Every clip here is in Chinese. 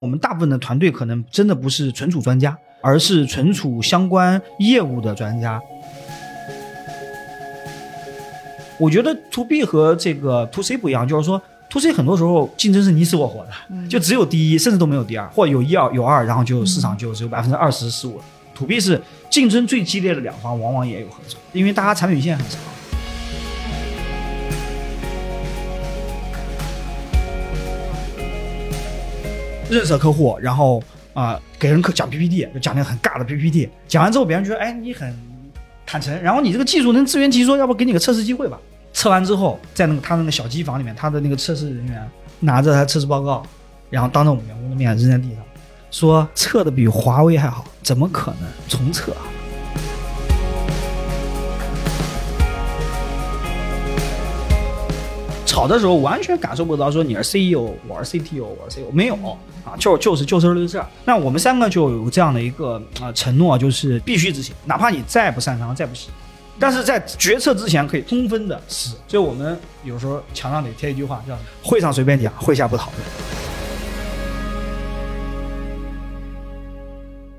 我们大部分的团队可能真的不是存储专家，而是存储相关业务的专家。我觉得 to B 和这个 to C 不一样，就是说 to C 很多时候竞争是你死我活的，就只有第一，甚至都没有第二，或者有一二有二，然后就市场就只有百分之二十十五。to B 是竞争最激烈的两方，往往也有合作，因为大家产品线很长。认识客户，然后啊、给人讲 PPT，就讲那个很尬的 PPT，讲完之后别人觉得哎你很坦诚，然后你这个技术能自圆其说，要不给你个测试机会吧？测完之后，在那个他那个小机房里面，他的那个测试人员拿着他测试报告，然后当着我们员工的面扔在地上，说测的比华为还好，怎么可能重测？吵的时候完全感受不到说你是 CEO，我是 CTO，我是 CEO，没有啊，就就是就事论事。那我们三个就有这样的一个呃承诺，就是必须执行，哪怕你再不擅长，再不行，但是在决策之前可以充分的死。所以我们有时候墙上得贴一句话，叫“会上随便讲，会下不讨论”。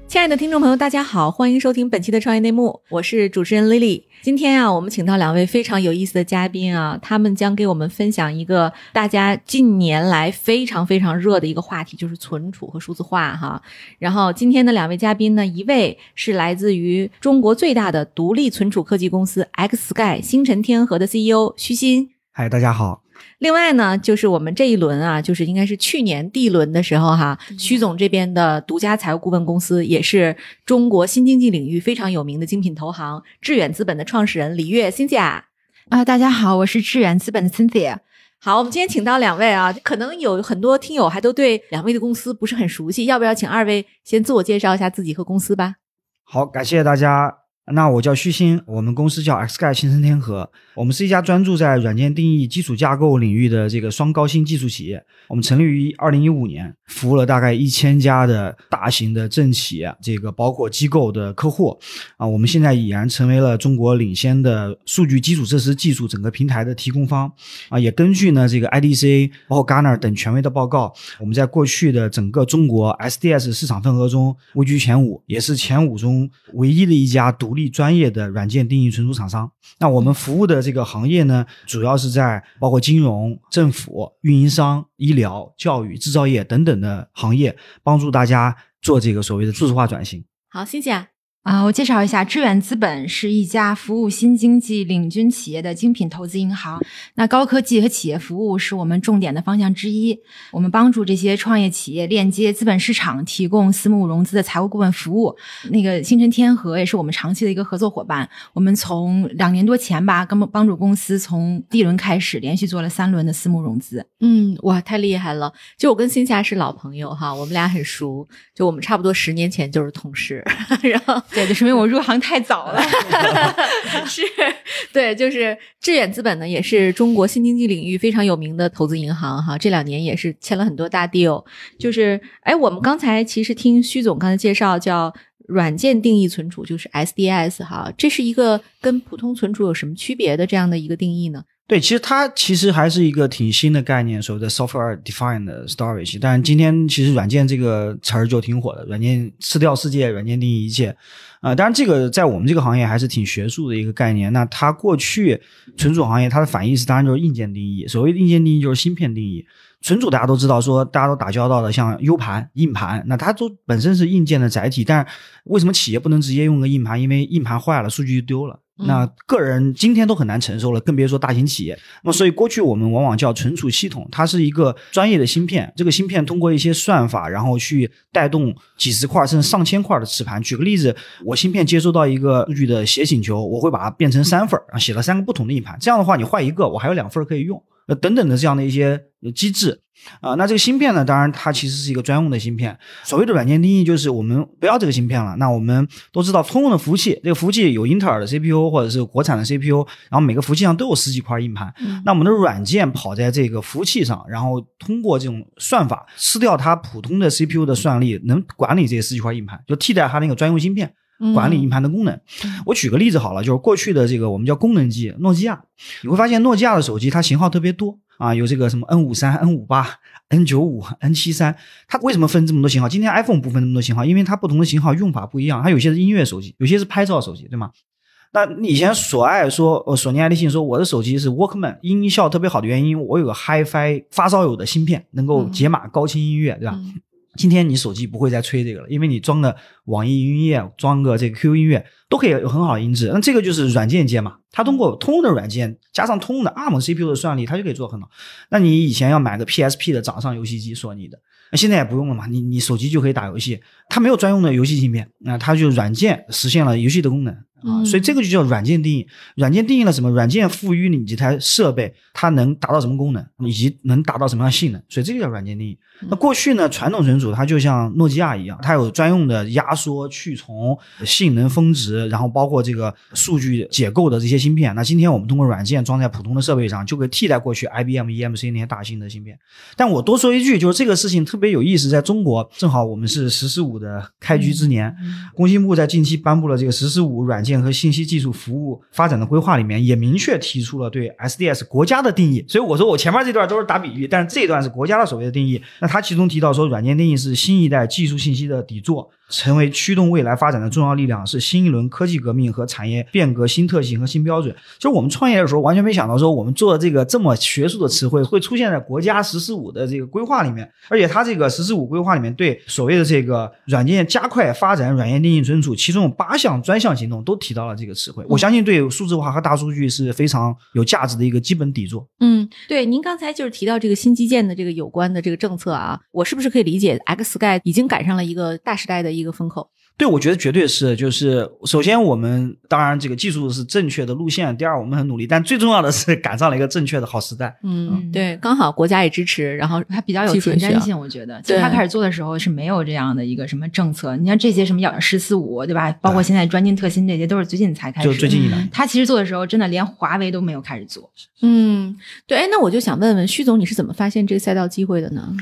亲爱的听众朋友，大家好，欢迎收听本期的创业内幕，我是主持人 Lily。今天啊，我们请到两位非常有意思的嘉宾啊，他们将给我们分享一个大家近年来非常非常热的一个话题，就是存储和数字化哈。然后今天的两位嘉宾呢，一位是来自于中国最大的独立存储科技公司 XSky 星辰天河的 CEO 徐鑫。嗨，大家好。另外呢，就是我们这一轮啊，就是应该是去年第一轮的时候哈，徐总这边的独家财务顾问公司，也是中国新经济领域非常有名的精品投行致远资本的创始人李悦 Cynthia。啊，大家好，我是致远资本的 Cynthia。好，我们今天请到两位啊，可能有很多听友还都对两位的公司不是很熟悉，要不要请二位先自我介绍一下自己和公司吧？好，感谢大家。那我叫虚心，我们公司叫 XSky 新生天河，我们是一家专注在软件定义基础架构领域的这个双高新技术企业。我们成立于二零一五年，服务了大概一千家的大型的政企，这个包括机构的客户啊。我们现在已然成为了中国领先的数据基础设施技术整个平台的提供方啊。也根据呢这个 IDC 包括 Gartner 等权威的报告，我们在过去的整个中国 SDS 市场份额中位居前五，也是前五中唯一的一家独立。专业的软件定义存储厂商，那我们服务的这个行业呢，主要是在包括金融、政府、运营商、医疗、教育、制造业等等的行业，帮助大家做这个所谓的数字化转型。好，谢谢。啊，我介绍一下，致远资本是一家服务新经济领军企业的精品投资银行。那高科技和企业服务是我们重点的方向之一。我们帮助这些创业企业链接资本市场，提供私募融资的财务顾问服务。那个星辰天河也是我们长期的一个合作伙伴。我们从两年多前吧，跟帮助公司从第一轮开始，连续做了三轮的私募融资。嗯，哇，太厉害了！就我跟新霞是老朋友哈，我们俩很熟，就我们差不多十年前就是同事，然后。对，就说明我入行太早了。是，对，就是致远资本呢，也是中国新经济领域非常有名的投资银行哈。这两年也是签了很多大 deal。就是，哎，我们刚才其实听徐总刚才介绍，叫软件定义存储，就是 SDS 哈。这是一个跟普通存储有什么区别的这样的一个定义呢？对，其实它其实还是一个挺新的概念，所谓的 software defined storage。但今天其实软件这个词儿就挺火的，软件吃掉世界，软件定义一切。啊、呃，当然这个在我们这个行业还是挺学术的一个概念。那它过去存储行业它的反义词当然就是硬件定义，所谓硬件定义就是芯片定义。存储大家都知道，说大家都打交道的，像 U 盘、硬盘，那它都本身是硬件的载体。但是为什么企业不能直接用个硬盘？因为硬盘坏了，数据就丢了。那个人今天都很难承受了，更别说大型企业。那么，所以过去我们往往叫存储系统，它是一个专业的芯片。这个芯片通过一些算法，然后去带动几十块甚至上千块的磁盘。举个例子，我芯片接收到一个数据的写请求，我会把它变成三份，然后写了三个不同的硬盘。这样的话，你坏一个，我还有两份可以用。呃，等等的这样的一些机制啊、呃，那这个芯片呢，当然它其实是一个专用的芯片。所谓的软件定义就是我们不要这个芯片了。那我们都知道通用的服务器，这个服务器有英特尔的 CPU 或者是国产的 CPU，然后每个服务器上都有十几块硬盘。嗯、那我们的软件跑在这个服务器上，然后通过这种算法吃掉它普通的 CPU 的算力，能管理这十几块硬盘，就替代它那个专用芯片。管理硬盘的功能，我举个例子好了，就是过去的这个我们叫功能机，诺基亚，你会发现诺基亚的手机它型号特别多，啊，有这个什么 N 五三、N 五八、N 九五、N 七三，它为什么分这么多型号？今天 iPhone 不分这么多型号，因为它不同的型号用法不一样，它有些是音乐手机，有些是拍照手机，对吗？那以前索爱说，呃，索尼爱立信说我的手机是 Walkman，音效特别好的原因，我有个 HiFi 发烧友的芯片，能够解码高清音乐，对吧？嗯今天你手机不会再吹这个了，因为你装个网易云音乐，装个这个 QQ 音乐都可以有很好的音质。那这个就是软件接嘛，它通过通用的软件加上通用的 ARM CPU 的算力，它就可以做很好。那你以前要买个 PSP 的掌上游戏机，索尼的，那现在也不用了嘛，你你手机就可以打游戏，它没有专用的游戏芯片，那它就软件实现了游戏的功能。啊，嗯所以这个就叫软件定义。软件定义了什么？软件赋予你这台设备它能达到什么功能，以及能达到什么样的性能。所以这个叫软件定义。那过去呢，传统存储它就像诺基亚一样，它有专用的压缩、去重、性能峰值，然后包括这个数据解构的这些芯片。那今天我们通过软件装在普通的设备上，就可以替代过去 IBM、EMC 那些大型的芯片。但我多说一句，就是这个事情特别有意思，在中国正好我们是“十四五”的开局之年，工信部在近期颁布了这个“十四五”软件和信息技术服务发展的规划里面，也明确提出了对 SDS 国家的定义。所以我说我前面这段都是打比喻，但是这一段是国家的所谓的定义。那它其中提到说，软件定义是新一代技术信息的底座。成为驱动未来发展的重要力量，是新一轮科技革命和产业变革新特性和新标准。就是我们创业的时候，完全没想到说我们做的这个这么学术的词汇会出现在国家“十四五”的这个规划里面，而且它这个“十四五”规划里面对所谓的这个软件加快发展、软件定义存储，其中有八项专项行动都提到了这个词汇。我相信对数字化和大数据是非常有价值的一个基本底座。嗯，对，您刚才就是提到这个新基建的这个有关的这个政策啊，我是不是可以理解 X Sky 已经赶上了一个大时代的一个风口？对，我觉得绝对是，就是首先我们当然这个技术是正确的路线，第二我们很努力，但最重要的是赶上了一个正确的好时代。嗯，嗯对，刚好国家也支持，然后它比较有前瞻性，我觉得。其实它开始做的时候是没有这样的一个什么政策。你像这些什么“十四五”，对吧？包括现在专精特新这些，都是最近才开始。就最近一年，他其实做的时候，真的连华为都没有开始做。嗯，对，哎，那我就想问问徐总，你是怎么发现这个赛道机会的呢？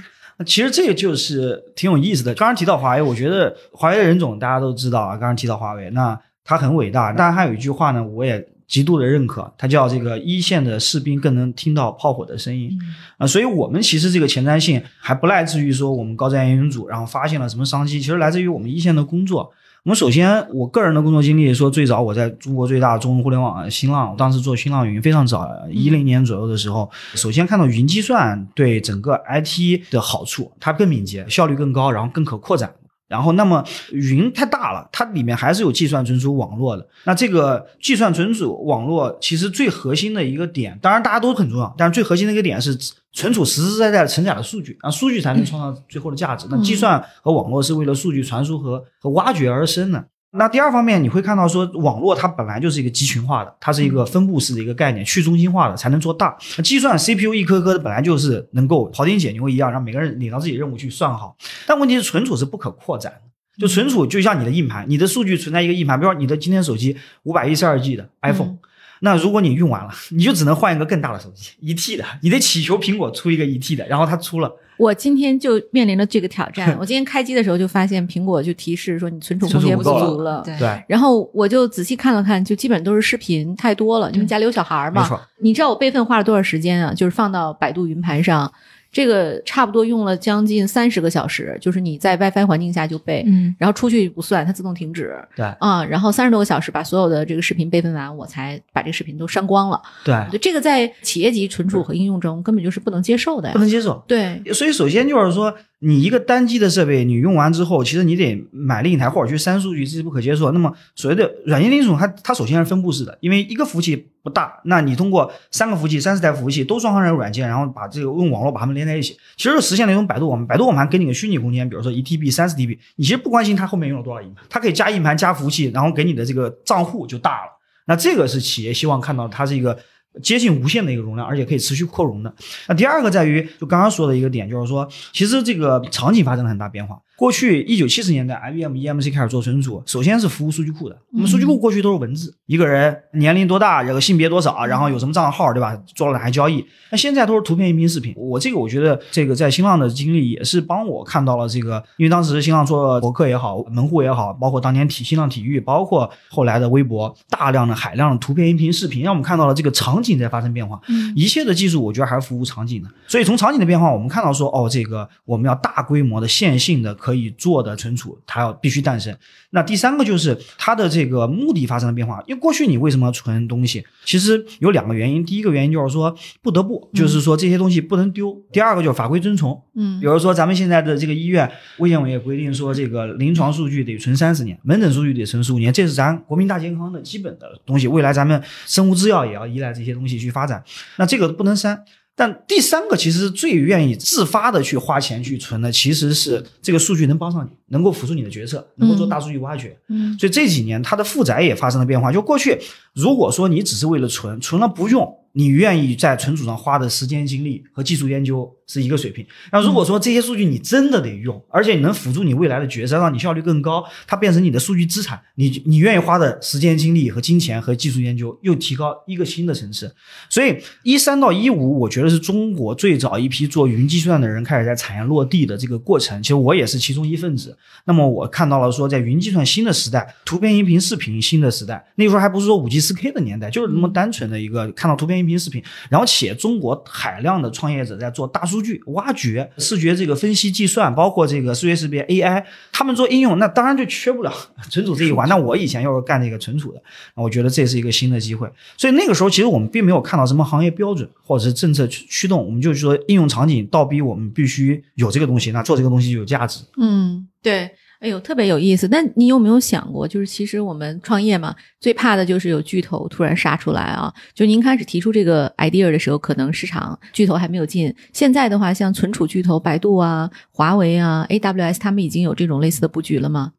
其实这个就是挺有意思的。刚刚提到华为，我觉得华为的任总大家都知道啊。刚刚提到华为，那他很伟大，但还有一句话呢，我也极度的认可，他叫这个一线的士兵更能听到炮火的声音啊、所以我们其实这个前瞻性还不来自于说我们高瞻远瞩，然后发现了什么商机，其实来自于我们一线的工作。我们首先，我个人的工作经历说，最早我在中国最大的中文互联网新浪，我当时做新浪云非常早，一零年左右的时候，首先看到云计算对整个 IT 的好处，它更敏捷，效率更高，然后更可扩展。然后，那么云太大了，它里面还是有计算存储网络的。那这个计算存储网络其实最核心的一个点，当然大家都很重要，但是最核心的一个点是存储实实在在的承载的数据，啊，数据才能创造最后的价值。那计算和网络是为了数据传输和和挖掘而生的。那第二方面，你会看到说，网络它本来就是一个集群化的，它是一个分布式的一个概念，去中心化的才能做大。计算 CPU 一颗颗的本来就是能够庖丁解牛一样，让每个人领到自己任务去算好。但问题是存储是不可扩展的，就存储就像你的硬盘，你的数据存在一个硬盘，比如说你的今天手机五百一十二 G 的 iPhone，、那如果你用完了，你就只能换一个更大的手机，一 T 的，你得祈求苹果出一个一 T 的，然后它出了，我今天就面临了这个挑战。我今天开机的时候就发现苹果就提示说你存储空间不足了。对对，然后我就仔细看了看，就基本都是视频太多了，因为家里有小孩儿嘛。没错，你知道我备份花了多少时间啊？就是放到百度云盘上，这个差不多用了将近三十个小时。就是你在 WiFi 环境下就备，嗯，然后出去不算，它自动停止。对啊、然后三十多个小时把所有的这个视频备份完，我才把这个视频都删光了。对，对，这个在企业级存储和应用中根本就是不能接受的呀不。能接受。对，所以首先就是说，你一个单机的设备，你用完之后，其实你得买另一台或者去删数据，这是不可接受。那么所谓的软件定义存储，它它首先是分布式的，因为一个服务器不大，那你通过三个服务器、三四台服务器都装上这个软件，然后把这个用网络把它们连在一起，其实实现了一种百度网。百度网盘给你个虚拟空间，比如说一 TB、三十 TB，你其实不关心它后面用了多少硬盘，它可以加硬盘、加服务器，然后给你的这个账户就大了。那这个是企业希望看到它是一个接近无限的一个容量，而且可以持续扩容的。那第二个在于，就刚刚说的一个点，就是说，其实这个场景发生了很大变化。过去一九七十年代，IBM、EMC 开始做存储，首先是服务数据库的。我们数据库过去都是文字，一个人年龄多大，这个性别多少，然后有什么账号，对吧？做了哪些交易。那现在都是图片、音频、视频。我这个我觉得，这个在新浪的经历也是帮我看到了这个，因为当时新浪做博客也好，门户也好，包括当年体新浪体育，包括后来的微博，大量的海量的图片、音频、视频，让我们看到了这个场景。景在发生变化，嗯一切的技术我觉得还是服务场景的。所以从场景的变化，我们看到说，哦，这个我们要大规模的线性的可以做的存储，它要必须诞生。那第三个就是它的这个目的发生了变化，因为过去你为什么要存东西？其实有两个原因，第一个原因就是说不得不，就是说这些东西不能丢；第二个就是法规遵从。嗯比如说咱们现在的这个医院，卫健委也规定说，这个临床数据得存三十年，门诊数据得存十五年，这是咱国民大健康的基本的东西。未来咱们生物制药也要依赖这些东西去发展，那这个不能删。但第三个其实是最愿意自发的去花钱去存的，其实是这个数据能帮上你，能够辅助你的决策，能够做大数据挖掘。嗯所以这几年它的负载也发生了变化。就过去，如果说你只是为了存，存了不用，你愿意在存储上花的时间、精力和技术研究是一个水平。那如果说这些数据你真的得用，而且你能辅助你未来的决策，让你效率更高，它变成你的数据资产，你你愿意花的时间、精力和金钱和技术研究又提高一个新的层次。所以一三到一五，我觉得是中国最早一批做云计算的人开始在产业落地的这个过程。其实我也是其中一份子。那么我看到了说，在云计算新的时代，图片、音频、视频新的时代，那时候还不是说五 G、四 K 的年代，就是那么单纯的一个看到图片、音频、视频，然后且中国海量的创业者在做大数数据挖掘、视觉这个分析计算，包括这个视觉识别 AI，他们做应用，那当然就缺不了存储这一环。那我以前又是干这个存储的，我觉得这是一个新的机会。所以那个时候，其实我们并没有看到什么行业标准或者是政策驱驱动，我们就是说应用场景倒逼我们必须有这个东西，那做这个东西就有价值。嗯，对。哎呦，特别有意思。那你有没有想过，就是其实我们创业嘛，最怕的就是有巨头突然杀出来啊！就您开始提出这个 idea 的时候，可能市场巨头还没有进。现在的话，像存储巨头百度啊、华为啊、AWS，他们已经有这种类似的布局了吗？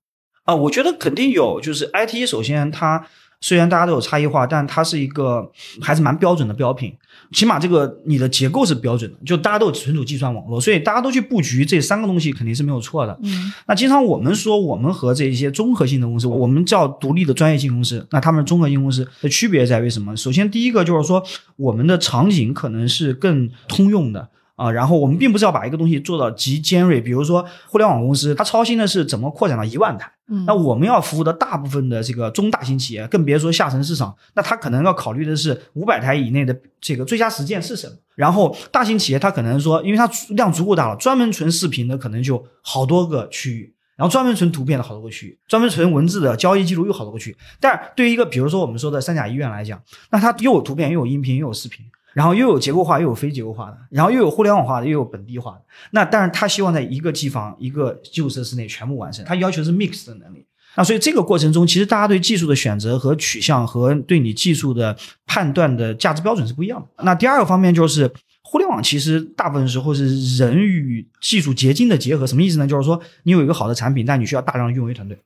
啊，我觉得肯定有。就是 IT，首先它虽然大家都有差异化，但它是一个还是蛮标准的标品。起码这个你的结构是标准的，就大家都有存储计算网络，所以大家都去布局这三个东西肯定是没有错的。嗯那经常我们说，我们和这些综合性的公司，我们叫独立的专业性公司，那他们综合性公司的区别在于什么？首先，第一个就是说，我们的场景可能是更通用的。啊，然后我们并不是要把一个东西做到极尖锐，比如说互联网公司，它操心的是怎么扩展到一万台。嗯，那我们要服务的大部分的这个中大型企业，更别说下沉市场，那它可能要考虑的是五百台以内的这个最佳实践是什么。然后大型企业它可能说，因为它量足够大了，专门存视频的可能就好多个区域，然后专门存图片的好多个区域，专门存文字的交易记录又好多个区域。但是对于一个比如说我们说的三甲医院来讲，那它又有图片，又有音频，又有视频。然后又有结构化，又有非结构化的，然后又有互联网化的，又有本地化的。那但是他希望在一个机房、一个基础设施内全部完成，他要求是 mix 的能力。那所以这个过程中，其实大家对技术的选择和取向和对你技术的判断的价值标准是不一样的。那第二个方面就是，互联网其实大部分时候是人与技术结晶的结合。什么意思呢？就是说你有一个好的产品，但你需要大量的运维团队。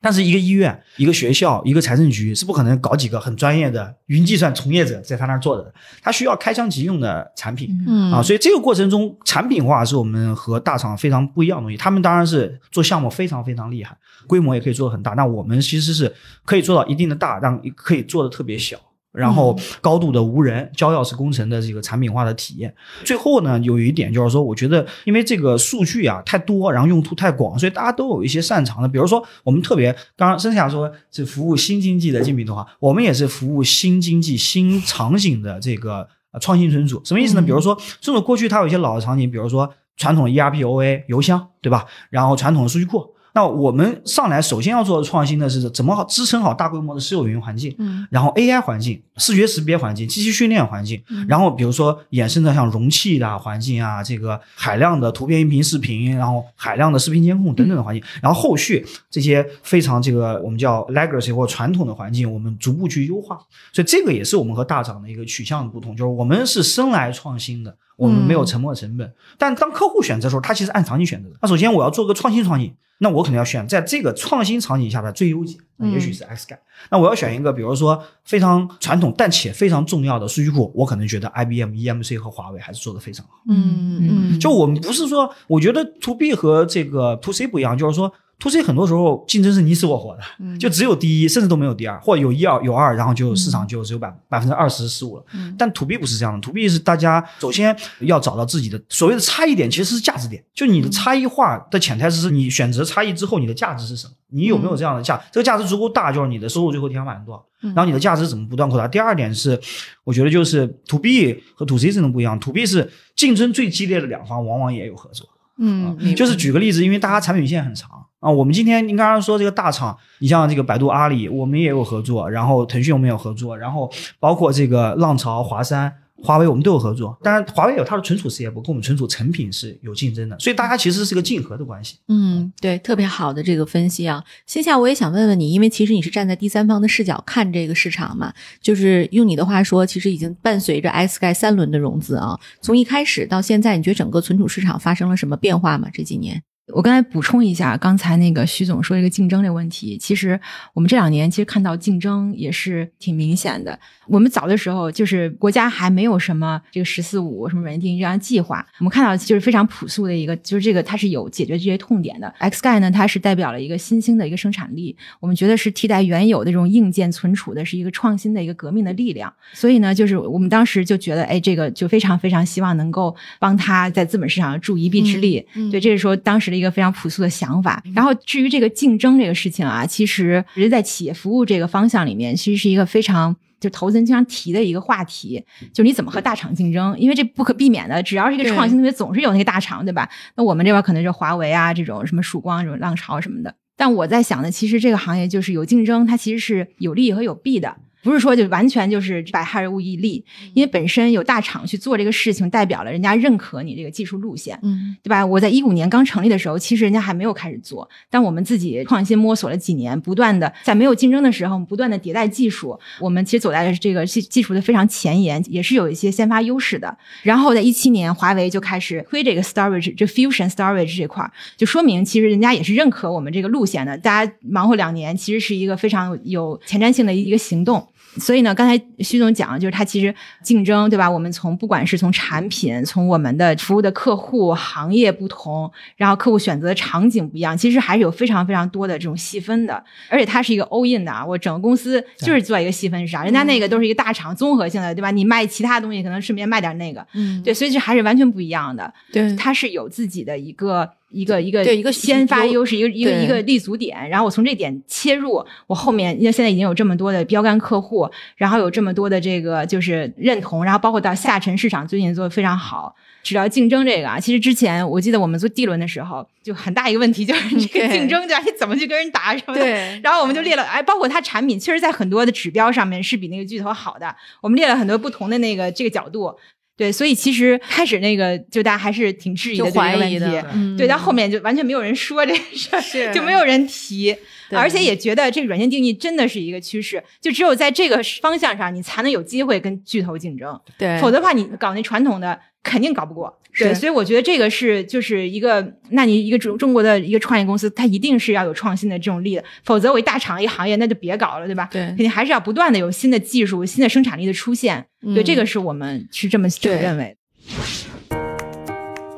但是一个医院、一个学校、一个财政局是不可能搞几个很专业的云计算从业者在他那儿做的，他需要开箱即用的产品。嗯啊，所以这个过程中，产品化是我们和大厂非常不一样的东西。他们当然是做项目非常非常厉害，规模也可以做得很大。那我们其实是可以做到一定的大，让可以做的特别小。然后高度的无人交钥匙工程的这个产品化的体验。最后呢，有一点就是说，我觉得因为这个数据啊太多，然后用途太广，所以大家都有一些擅长的。比如说，我们特别刚刚剩下说是服务新经济的竞品的话，我们也是服务新经济新场景的这个呃创新存储。什么意思呢？嗯比如说，存储过去它有一些老的场景，比如说传统的 ERP、OA 邮箱，对吧？然后传统的数据库。那我们上来首先要做的创新的是怎么好支撑好大规模的私有云环境，嗯然后 AI 环境、视觉识别环境、机器训练环境，然后比如说衍生的像容器的环境啊，这个海量的图片、音频、视频，然后海量的视频监控等等的环境，然后后续这些非常这个我们叫 legacy 或传统的环境，我们逐步去优化。所以这个也是我们和大厂的一个取向的不同，就是我们是生来创新的。我们没有沉没成本，但当客户选择的时候，他其实按场景选择的。那首先我要做个创新场景，那我肯定要选在这个创新场景下的最优解，那也许是 X 感。那我要选一个，比如说非常传统但且非常重要的数据库，我可能觉得 IBM、EMC 和华为还是做的非常好。嗯嗯，就我们不是说，我觉得 To B 和这个 To C 不一样，就是说 to C 很多时候竞争是你死我活的，嗯就只有第一，甚至都没有第二，或者有一二有二，然后就市场就只有百百分之二十十五了。嗯但 to B 不是这样的，to B 是大家首先要找到自己的所谓的差异点，其实是价值点，就你的差异化的潜台词是你选择差异之后，你的价值是什么？你有没有这样的价？这个价值足够大，就是你的收入最后天花板是多少？嗯然后你的价值怎么不断扩大？第二点是，我觉得就是 to B 和 to C 真的不一样，to B 是竞争最激烈的两方，往往也有合作。嗯，就是举个例子，因为大家产品线很长啊，我们今天您刚刚说这个大厂，你像这个百度、阿里，我们也有合作，然后腾讯我们有合作，然后包括这个浪潮、华山。华为我们都有合作，当然华为有它的存储事业部，跟我们存储成品是有竞争的，所以大家其实是个竞合的关系。嗯，对，特别好的这个分析啊。线下我也想问问你，因为其实你是站在第三方的视角看这个市场嘛，就是用你的话说，其实已经伴随着 SKY 三轮的融资啊，从一开始到现在，你觉得整个存储市场发生了什么变化吗？这几年？我刚才补充一下，刚才那个徐总说这个竞争这个问题，其实我们这两年其实看到竞争也是挺明显的。我们早的时候就是国家还没有什么这个“十四五”什么软件定义这样计划，我们看到就是非常朴素的一个，就是这个它是有解决这些痛点的。XGI 呢，它是代表了一个新兴的一个生产力，我们觉得是替代原有的这种硬件存储的，是一个创新的一个革命的力量。所以呢，就是我们当时就觉得，哎，这个就非常非常希望能够帮他在资本市场助一臂之力。嗯嗯对，这是说当时的一个非常朴素的想法。然后至于这个竞争这个事情啊，其实其实在企业服务这个方向里面，其实是一个非常。就投资人经常提的一个话题，就是你怎么和大厂竞争？因为这不可避免的，只要是一个创新东西，总是有那个大厂，对吧？那我们这边可能就华为啊，这种什么曙光、这种浪潮什么的。但我在想呢，其实这个行业就是有竞争，它其实是有利和有弊的。不是说就完全就是百害而无一利，因为本身有大厂去做这个事情，代表了人家认可你这个技术路线，嗯对吧？我在一五年刚成立的时候，其实人家还没有开始做，但我们自己创新摸索了几年，不断的在没有竞争的时候，不断的迭代技术，我们其实走在这个技技术的非常前沿，也是有一些先发优势的。然后在一七年，华为就开始推这个 storage，这 fusion storage 这块儿，就说明其实人家也是认可我们这个路线的。大家忙活两年，其实是一个非常有前瞻性的一个行动。所以呢，刚才徐总讲，就是它其实竞争，对吧？我们从不管是从产品，从我们的服务的客户行业不同，然后客户选择的场景不一样，其实还是有非常非常多的这种细分的。而且它是一个 all in 的啊，我整个公司就是做一个细分市场，人家那个都是一个大厂综合性的，对吧？你卖其他东西，可能顺便卖点那个，嗯，对，所以这还是完全不一样的。对它是有自己的一个一个一个对一个先发优势，一个一个一个立足点，然后我从这点切入，我后面因为现在已经有这么多的标杆客户，然后有这么多的这个就是认同，然后包括到下沉市场最近做的非常好。只要竞争这个啊，其实之前我记得我们做 D 轮的时候，就很大一个问题就是 这个竞争对吧？你怎么去跟人打什么的？对，然后我们就列了，哎，包括它产品，确实，在很多的指标上面是比那个巨头好的。我们列了很多不同的那个这个角度，对，所以其实开始那个就大家还是挺质疑的这怀个问题疑的，，嗯对，到后面就完全没有人说这个事儿，是就没有人提，对而且也觉得这个软件定义真的是一个趋势，就只有在这个方向上，你才能有机会跟巨头竞争，对，否则的话，你搞那传统的肯定搞不过。对，所以我觉得这个是就是一个，那你一个中中国的一个创业公司，它一定是要有创新的这种力的，否则我一大厂一个行业那就别搞了，对吧？对肯定还是要不断的有新的技术、新的生产力的出现。对，嗯这个是我们是这么这么认为的。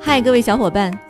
嗨，各位小伙伴，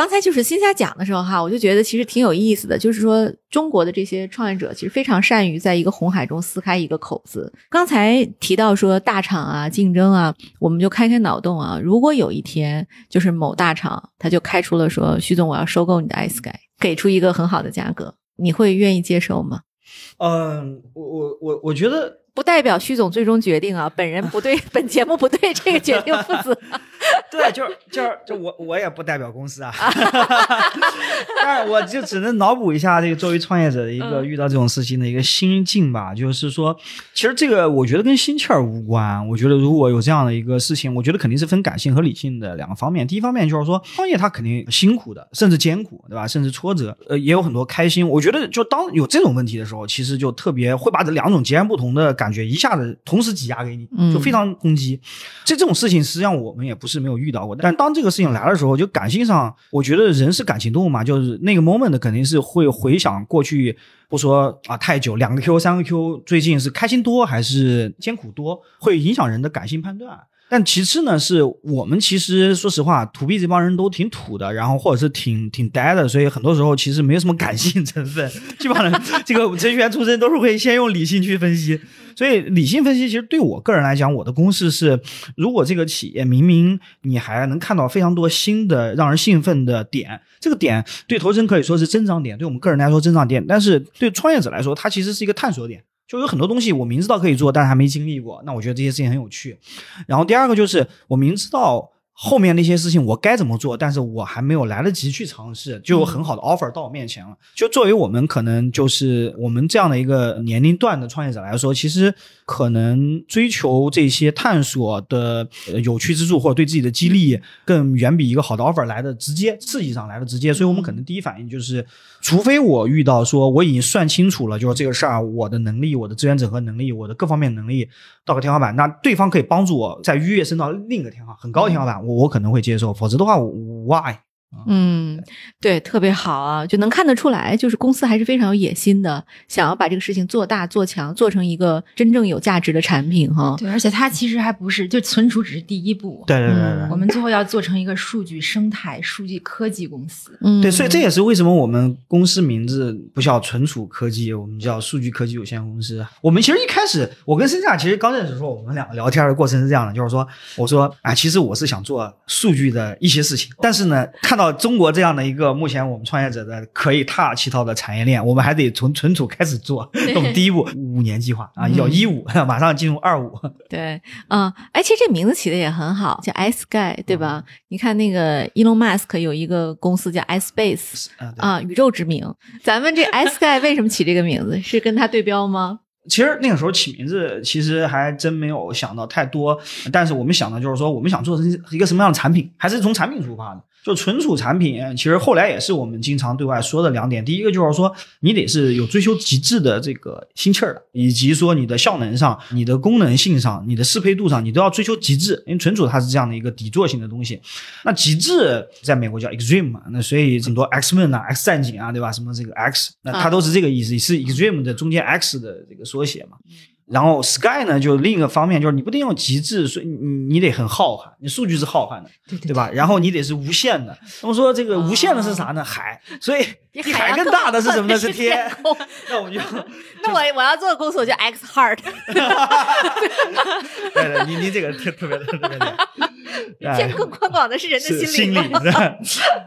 刚才就是新霞讲的时候哈，我就觉得其实挺有意思的，就是说中国的这些创业者其实非常善于在一个红海中撕开一个口子。刚才提到说大厂啊、竞争啊，我们就开开脑洞啊，如果有一天就是某大厂他就开出了说徐总我要收购你的 iSky，给出一个很好的价格，你会愿意接受吗？嗯，我我我我觉得不代表徐总最终决定啊，本人不对，本节目不对这个决定负责。对，就是就是就我我也不代表公司啊，但是我就只能脑补一下这个作为创业者的一个嗯遇到这种事情的一个心境吧。就是说，其实这个我觉得跟心气儿无关。我觉得如果有这样的一个事情，我觉得肯定是分感性和理性的两个方面。第一方面就是说，创业它肯定辛苦的，甚至艰苦，对吧？甚至挫折，呃，也有很多开心。我觉得就当有这种问题的时候，其实就特别会把这两种截然不同的感觉一下子同时挤压给你，就非常攻击。这这种事情实际上我们也不是没有遇到过，但当这个事情来的时候，就感性上，我觉得人是感情动物嘛，就是那个 moment 肯定是会回想过去，不说啊太久，两个 Q 三个 Q，最近是开心多还是艰苦多，会影响人的感性判断。但其次呢，是我们其实说实话，土币这帮人都挺土的，然后或者是挺挺呆的，所以很多时候其实没有什么感性成分。基本上这个程序员出身都是会先用理性去分析，所以理性分析其实对我个人来讲，我的公式是：如果这个企业明明你还能看到非常多新的让人兴奋的点，这个点对投资人可以说是增长点，对我们个人来说增长点，但是对创业者来说，它其实是一个探索点。就有很多东西我明知道可以做，但是还没经历过，那我觉得这些事情很有趣。然后第二个就是我明知道后面那些事情我该怎么做，但是我还没有来得及去尝试，就有很好的 offer 到我面前了。就作为我们可能就是我们这样的一个年龄段的创业者来说，其实可能追求这些探索的呃有趣之处，或者对自己的激励，更远比一个好的 offer 来的直接，刺激上来的直接。所以我们可能第一反应就是，除非我遇到说我已经算清楚了，就是这个事儿，我的能力、我的资源整合能力、我的各方面能力到个天花板，那对方可以帮助我再跃跃升到另一个天花很高的天花板，我我可能会接受，否则的话，why？嗯，对，特别好啊，就能看得出来，就是公司还是非常有野心的，想要把这个事情做大、做强，做成一个真正有价值的产品哈。对，而且它其实还不是，就存储只是第一步。对对对对嗯我们最后要做成一个数据生态、数据科技公司。嗯，对，所以这也是为什么我们公司名字不叫存储科技，我们叫数据科技有限公司。我们其实一开始，我跟申夏其实刚认识的时候，我们两个聊天的过程是这样的，就是说，我说啊，其实我是想做数据的一些事情，但是呢，看到中国这样的一个目前我们创业者的可以踏起套的产业链，我们还得从存储开始做。我们第一步五年计划啊，要一五，马上进入二五。对，嗯，哎，其实这名字起的也很好，叫 iSky，对吧？你看那个 Elon Musk 有一个公司叫 iSpace 啊，宇宙之名。咱们这 iSky 为什么起这个名字？是跟它对标吗？其实那个时候起名字，其实还真没有想到太多，但是我们想的就是说，我们想做成一个什么样的产品，还是从产品出发的。就存储产品，其实后来也是我们经常对外说的两点。第一个就是说，你得是有追求极致的这个心气儿的，以及说你的效能上、你的功能性上、你的适配度上，你都要追求极致。因为存储它是这样的一个底座型的东西。那极致在美国叫 extreme 嘛，那所以很多 X-Men 啊、X 战警啊，对吧？什么这个 X，那它都是这个意思，是 extreme 的中间 X 的这个缩写嘛。然后 Sky 呢，就另一个方面就是你不得用极致，所以你你得很浩瀚，你数据是浩瀚的，对对对吧？然后你得是无限的。那么说这个无限的是啥呢？海，所以比海更大的是什么呢？是天。空。那我们就 那我我要做的公司，我叫 X Heart。对对，你你这个特特别特别的，哎天空宽广的是人的是心灵吗？的。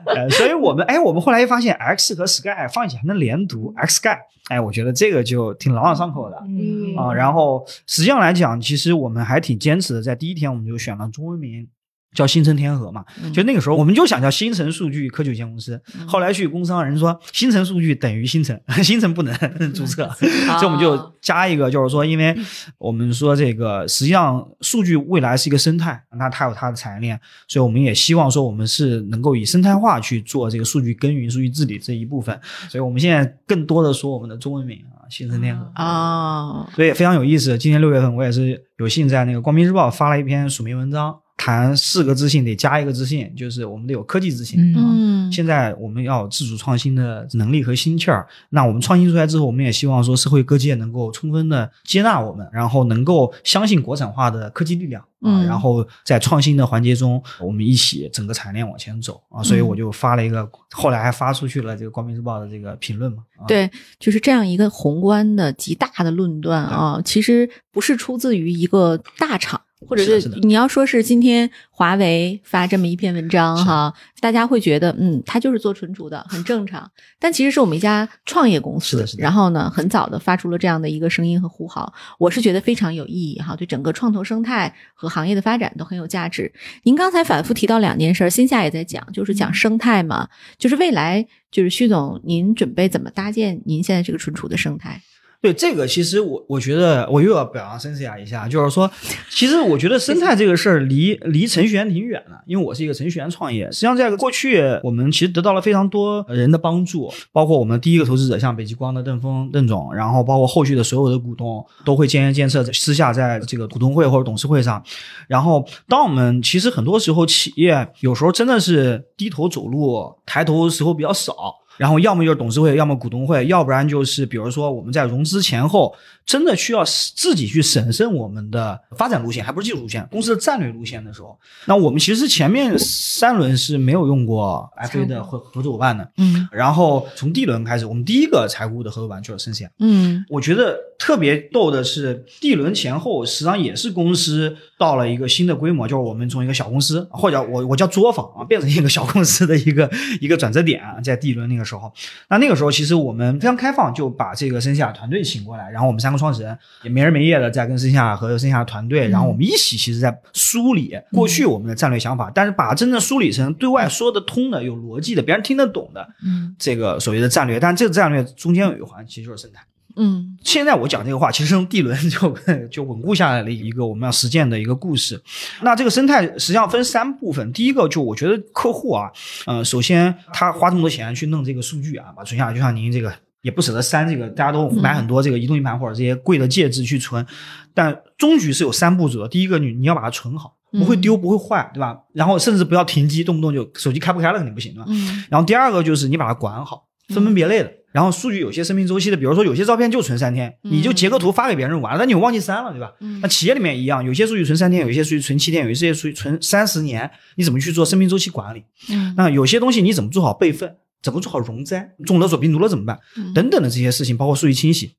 呃，所以我们哎，我们后来发现 X 和 Sky 放一起还能连读 X Sky，哎，我觉得这个就挺朗朗上口的。嗯啊，然后实际上来讲，其实我们还挺坚持的，在第一天我们就选了中文名。叫星辰天河嘛，就那个时候我们就想叫星辰数据科技有限公司。后来去工商人说星辰数据等于星辰，星辰不能注册 所以我们就加一个，就是说，因为我们说这个实际上数据未来是一个生态，那它有它的产业链，所以我们也希望说我们是能够以生态化去做这个数据耕耘、数据治理这一部分。所以我们现在更多的说我们的中文名啊，星辰天河。啊，所以非常有意思。今年六月份，我也是有幸在那个《光明日报》发了一篇署名文章，谈四个自信得加一个自信，就是我们得有科技自信。嗯嗯，现在我们要自主创新的能力和心气儿。那我们创新出来之后，我们也希望说社会各界能够充分的接纳我们，然后能够相信国产化的科技力量啊，嗯然后在创新的环节中，我们一起整个产业链往前走啊。所以我就发了一个，后来还发出去了这个《光明日报》的这个评论嘛。啊、对，就是这样一个宏观的、极大的论断啊，其实不是出自于一个大厂。或者是你要说是今天华为发这么一篇文章哈，大家会觉得嗯，他就是做存储的，很正常。但其实是我们一家创业公司，是的是的然后呢，很早的发出了这样的一个声音和呼号，我是觉得非常有意义哈，对整个创投生态和行业的发展都很有价值。您刚才反复提到两件事儿，线下也在讲，就是讲生态嘛，就是未来就是徐总，您准备怎么搭建您现在这个存储的生态？对这个，其实我我觉得我又要表扬森西亚一下，就是说，其实我觉得生态这个事儿离离程序员挺远的，因为我是一个程序员创业。实际上，在过去我们其实得到了非常多人的帮助，包括我们第一个投资者像北极光的邓峰邓总，然后包括后续的所有的股东都会建言建策，私下在这个股东会或者董事会上。然后，当我们其实很多时候企业有时候真的是低头走路，抬头时候比较少。然后要么就是董事会，要么股东会，要不然就是比如说我们在融资前后，真的需要自己去审慎我们的发展路线，还不是技术路线，公司的战略路线的时候，那我们其实前面三轮是没有用过 FA 的合合作伙伴的，嗯然后从第一轮开始，我们第一个财务的合作伙伴就是生鲜。嗯我觉得特别逗的是，第一轮前后实际上也是公司到了一个新的规模，就是我们从一个小公司，或者我我叫作坊啊，变成一个小公司的一个一个转折点啊，在第一轮那个时候，那那个时候其实我们非常开放，就把这个生夏团队请过来，然后我们三个创始人也没日没夜的在跟生夏和生夏团队，然后我们一起其实在梳理过去我们的战略想法，但是把真正梳理成对外说得通的、有逻辑的、别人听得懂的嗯。这个所谓的战略，但这个战略中间有一环其实就是生态。嗯现在我讲这个话，其实从第一轮就 就稳固下来了一个我们要实践的一个故事。那这个生态实际上分三部分，第一个就我觉得客户啊，呃，首先他花这么多钱去弄这个数据啊，把存下来，就像您这个也不舍得删这个，大家都买很多这个移动硬盘或者这些贵的介质去存，但终局是有三步骤的。第一个，你你要把它存好，不会丢，不会坏，对吧？然后甚至不要停机，动不动就手机开不开了肯定不行，对吧？嗯然后第二个就是你把它管好，分门别类的。然后数据有些生命周期的，比如说有些照片就存三天，你就截个图发给别人完了，但你忘记删了，对吧？嗯那企业里面一样，有些数据存三天，有些数据存七天，有些数据存三十年，你怎么去做生命周期管理？嗯那有些东西你怎么做好备份？怎么做好容灾？中勒索病毒了怎么办？嗯等等的这些事情，包括数据清洗。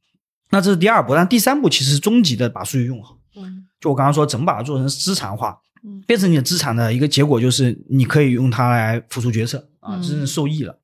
那这是第二步，但第三步其实是终极的把数据用好。嗯就我刚刚说，怎么把它做成资产化，嗯变成你的资产的一个结果，就是你可以用它来辅助决策啊，嗯真正受益了。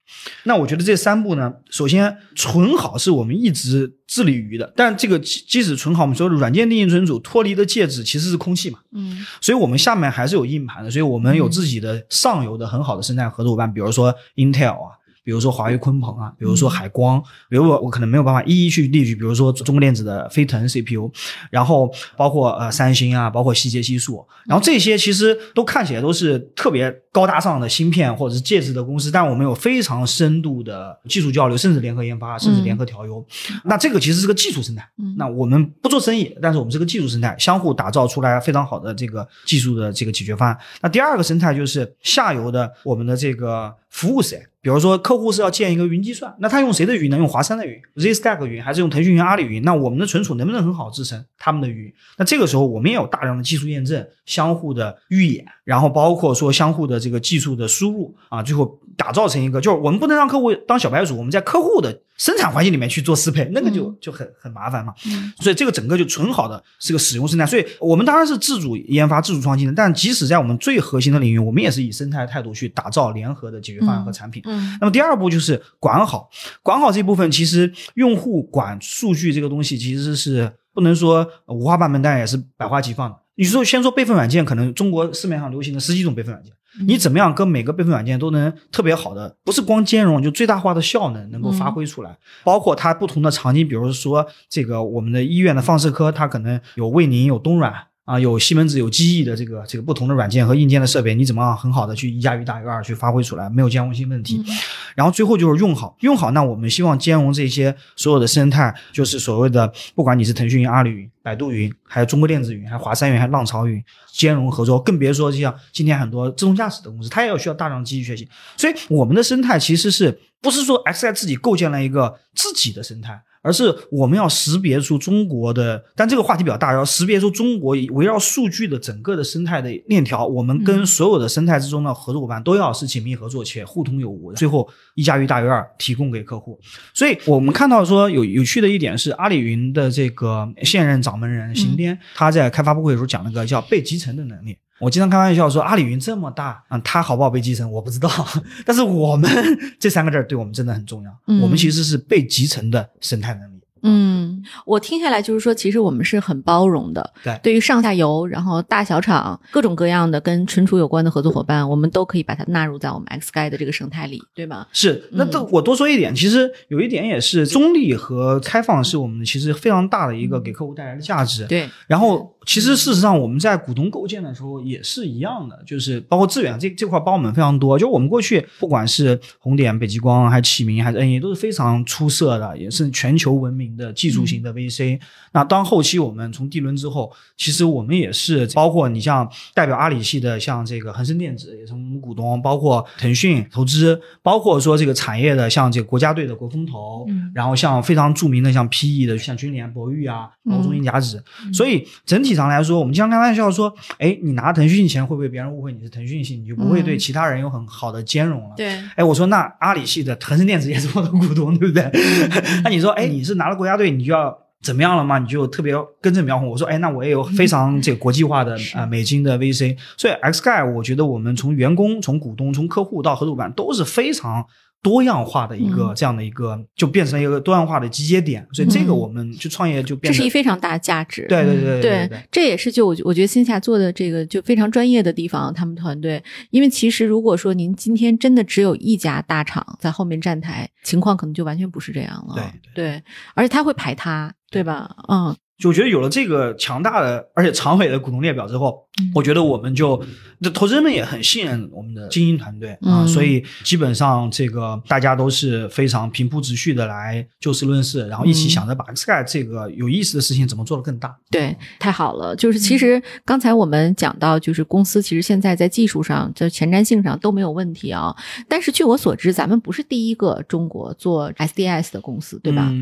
那我觉得这三步呢，首先存好是我们一直致力于的，但这个即即使存好，我们说软件定义存储脱离的介质其实是空气嘛，嗯所以我们下面还是有硬盘的，所以我们有自己的上游的很好的生态合作伙伴，比如说 Intel 啊。比如说华为鲲鹏啊，比如说海光，比如我我可能没有办法一一去列举，比如说中国电子的飞腾 CPU，然后包括呃三星啊，包括希捷、希硕，然后这些其实都看起来都是特别高大上的芯片或者是介质的公司，但我们有非常深度的技术交流，甚至联合研发，甚至联合调优。那这个其实是个技术生态。嗯那我们不做生意，但是我们是个技术生态，相互打造出来非常好的这个技术的这个解决方案。那第二个生态就是下游的我们的这个服务谁？比如说客户是要建一个云计算，那他用谁的云呢？用华山的云、ZStack 云，还是用腾讯云、阿里云？那我们的存储能不能很好支撑他们的云？那这个时候我们也有大量的技术验证、相互的预演，然后包括说相互的这个技术的输入啊，最后打造成一个，就是我们不能让客户当小白鼠，我们在客户的生产环境里面去做适配，那个就嗯就很很麻烦嘛。嗯所以这个整个就纯好的是个使用生态。所以我们当然是自主研发、自主创新的，但即使在我们最核心的领域，我们也是以生态态度去打造联合的解决方案和产品。嗯那么第二步就是管好，管好这部分，其实用户管数据这个东西其实是不能说五花八门，但也是百花齐放的。你说先说备份软件，可能中国市面上流行的十几种备份软件，你怎么样跟每个备份软件都能特别好的，不是光兼容，就最大化的效能能够发挥出来。包括它不同的场景，比如说这个我们的医院的放射科，它可能有卫宁、有东软。啊，有西门子、有记忆的这个这个不同的软件和硬件的设备，你怎么样很好的去一加一大于二去发挥出来，没有兼容性问题。然后最后就是用好，用好。那我们希望兼容这些所有的生态，就是所谓的，不管你是腾讯云、阿里云、百度云，还有中国电子云，还有华山云，还有浪潮云，兼容合作。更别说像今天很多自动驾驶的公司，它也要需要大量机器学习。所以我们的生态其实是不是说 XI 自己构建了一个自己的生态，而是我们要识别出中国的，但这个话题比较大，要识别出中国围绕数据的整个的生态的链条，我们跟所有的生态之中的合作伙伴都要是紧密合作且互通有无，最后一加一大于二提供给客户。所以我们看到说有有趣的一点是，阿里云的这个现任掌门人邢颠，他在开发布会的时候讲了个叫被集成的能力。我经常开玩笑说，阿里云这么大嗯，它好不好被集成我不知道，但是我们 这三个字对我们真的很重要。我们其实是被集成的生态能力。嗯，我听下来就是说，其实我们是很包容的。对，对于上下游，然后大小厂，各种各样的跟存储有关的合作伙伴，我们都可以把它纳入在我们 XGuide 的这个生态里，对吗？是。那这我多说一点，其实有一点也是中立和开放是我们其实非常大的一个给客户带来的价值。对。然后，其实事实上我们在股东构建的时候也是一样的，就是包括致远这这块帮我们非常多。就我们过去不管是红点、北极光，还是启明，还是 N E，都是非常出色的，也是全球闻名的技术型的 VC。那当后期我们从 D 轮之后，其实我们也是包括你像代表阿里系的，像这个恒生电子也是我们股东，包括腾讯投资，包括说这个产业的像这个国家队的国风投，然后像非常著名的像 PE 的像君联、博裕啊，包括中银甲子。所以整体上来说，我们经常开玩笑说，哎，你拿腾讯钱会不会别人误会你是腾讯系，你就不会对其他人有很好的兼容了？对。哎，我说那阿里系的恒生电子也是我的股东，对不对？那你说，哎，你是拿了国家队，你就要。怎么样了嘛？你就特别根正苗红。我说，哎，那我也有非常这个国际化的啊美金的 VC，所以 XGuide 我觉得我们从员工、从股东、从客户到合作伙伴都是非常。多样化的一个这样的一个，就变成一个多样化的集结点，所以这个我们去创业就变这是一非常大的价值。对对对对，这也是就我我觉得线下做的这个就非常专业的地方，他们团队。因为其实如果说您今天真的只有一家大厂在后面站台，情况可能就完全不是这样了。对对，而且他会排他，对吧？嗯。就我觉得有了这个强大的而且长尾的股东列表之后，我觉得我们就这投资人们也很信任我们的精英团队啊，所以基本上这个大家都是非常平铺直叙的来就事论事，然后一起想着把 Sky 这个有意思的事情怎么做得更大。对，太好了。就是其实刚才我们讲到，就是公司其实现在在技术上、在前瞻性上都没有问题啊。但是据我所知，咱们不是第一个中国做 SDS 的公司，对吧？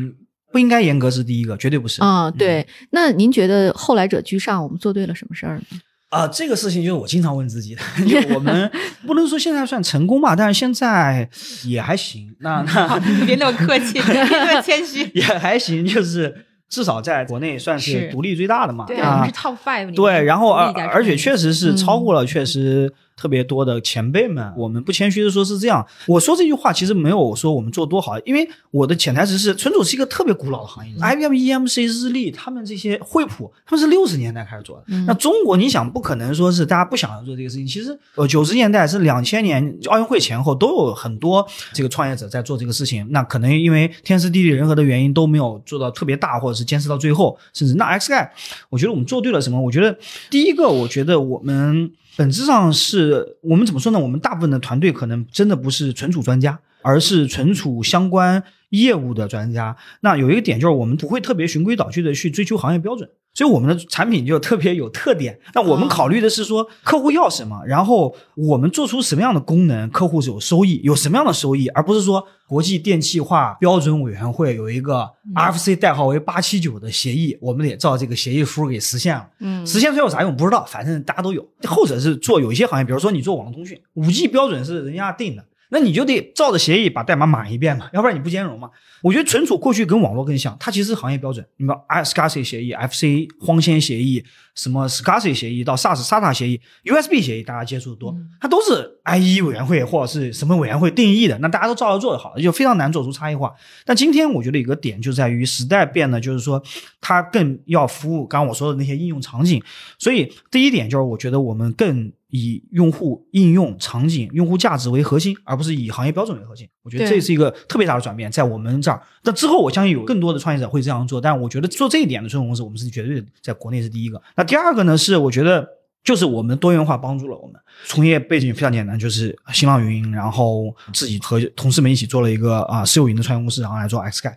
不应该严格是第一个，绝对不是啊。对，那您觉得后来者居上，我们做对了什么事儿呢？啊，这个事情就是我经常问自己的。就我们 不能说现在算成功吧，但是现在也还行。那 那别那么客气，别那么谦虚，也还行，就是至少在国内算是独立最大的嘛。对，我们是 Top Five。对，然后而而且确实是超过了，确实。特别多的前辈们，我们不谦虚的说是这样。我说这句话其实没有说我们做多好，因为我的潜台词是，存储是一个特别古老的行业，IBM、EMC、日立，他们这些惠普，他们是六十年代开始做的。那中国，你想不可能说是大家不想要做这个事情。其实，呃，九十年代是两千年奥运会前后，都有很多这个创业者在做这个事情。那可能因为天时地利人和的原因，都没有做到特别大，或者是坚持到最后。甚至那 X 盖，我觉得我们做对了什么？我觉得第一个，我觉得我们。本质上是我们怎么说呢？我们大部分的团队可能真的不是存储专家，而是存储相关业务的专家。那有一个点就是，我们不会特别循规蹈矩的去追求行业标准。所以我们的产品就特别有特点。那我们考虑的是说客户要什么，然后我们做出什么样的功能，客户是有收益，有什么样的收益，而不是说国际电气化标准委员会有一个 RFC 代号为八七九的协议，我们得照这个协议书给实现了。嗯，实现出来有啥用？不知道，反正大家都有。后者是做有一些行业，比如说你做网络通讯，五 G 标准是人家定的。那你就得照着协议把代码码一遍嘛，要不然你不兼容嘛。我觉得存储过去跟网络更像，它其实行业标准。你说 SCSI 协议、FC 光纤协议、什么 SCSI 协议到 SAS SATA 协议、USB 协议，大家接触的多，它都是 IE 委员会或者是什么委员会定义的，那大家都照着做就好了，就非常难做出差异化。但今天我觉得有个点就在于时代变了，就是说它更要服务刚刚我说的那些应用场景。所以第一点就是我觉得我们更。以用户应用场景、用户价值为核心，而不是以行业标准为核心。我觉得这是一个特别大的转变，在我们这儿。那之后，我相信有更多的创业者会这样做。但我觉得做这一点的春风公司，我们是绝对在国内是第一个。那第二个呢？是我觉得就是我们多元化帮助了我们。从业背景非常简单，就是新浪云，然后自己和同事们一起做了一个啊私有云的创业公司，然后来做 X 盖。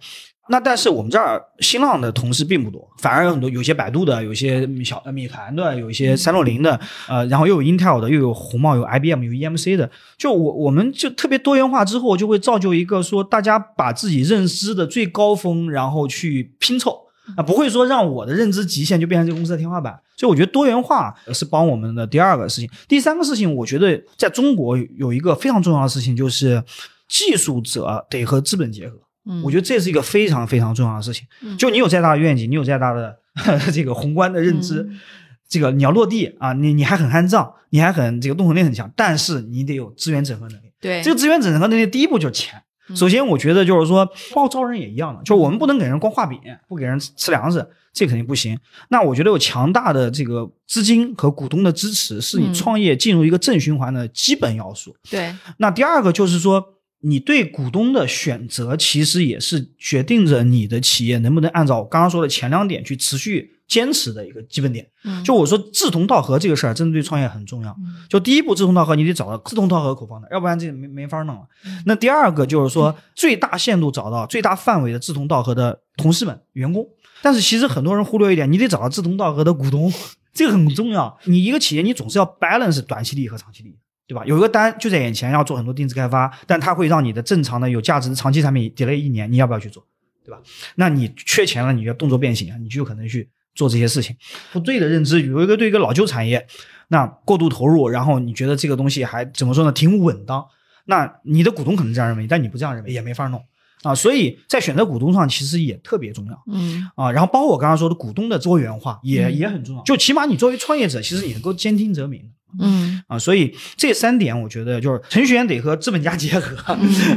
那但是我们这儿新浪的同事并不多，反而有很多，有些百度的，有些小米团的，有一些三六零的，呃，然后又有 Intel 的，又有红帽，有 IBM，有 EMC 的。就我我们就特别多元化之后，就会造就一个说大家把自己认知的最高峰，然后去拼凑啊，不会说让我的认知极限就变成这个公司的天花板。所以我觉得多元化是帮我们的第二个事情。第三个事情，我觉得在中国有一个非常重要的事情，就是技术者得和资本结合。嗯我觉得这是一个非常非常重要的事情。就你有再大的愿景，你有再大的 这个宏观的认知，嗯这个你要落地啊，你你还很酣胀，你还很这个动手力很强，但是你得有资源整合能力。对这个资源整合能力第一步就是钱。嗯首先，我觉得就是说，包括招人也一样的，就是我们不能给人光画饼，不给人吃粮食，这肯定不行。那我觉得有强大的这个资金和股东的支持，是你嗯创业进入一个正循环的基本要素。对，那第二个就是说，你对股东的选择，其实也是决定着你的企业能不能按照我刚刚说的前两点去持续坚持的一个基本点。嗯就我说志同道合这个事儿，真的对创业很重要。就第一步志同道合，你得找到志同道合口方的，要不然这没没法弄了。那第二个就是说，最大限度找到最大范围的志同道合的同事们、员工。但是其实很多人忽略一点，你得找到志同道合的股东，这个很重要。你一个企业，你总是要 balance 短期利益和长期利益。对吧？有一个单就在眼前，要做很多定制开发，但它会让你的正常的有价值的长期产品 delay 一年，你要不要去做？对吧？那你缺钱了，你要动作变形啊，你就有可能去做这些事情。不对的认知，有一个对一个老旧产业，那过度投入，然后你觉得这个东西还怎么说呢？挺稳当，那你的股东可能这样认为，但你不这样认为也没法弄啊。所以在选择股东上，其实也特别重要。嗯啊，然后包括我刚刚说的股东的多元化也、嗯也很重要，就起码你作为创业者，其实也能够兼听则明嗯啊，所以这三点我觉得就是程序员得和资本家结合，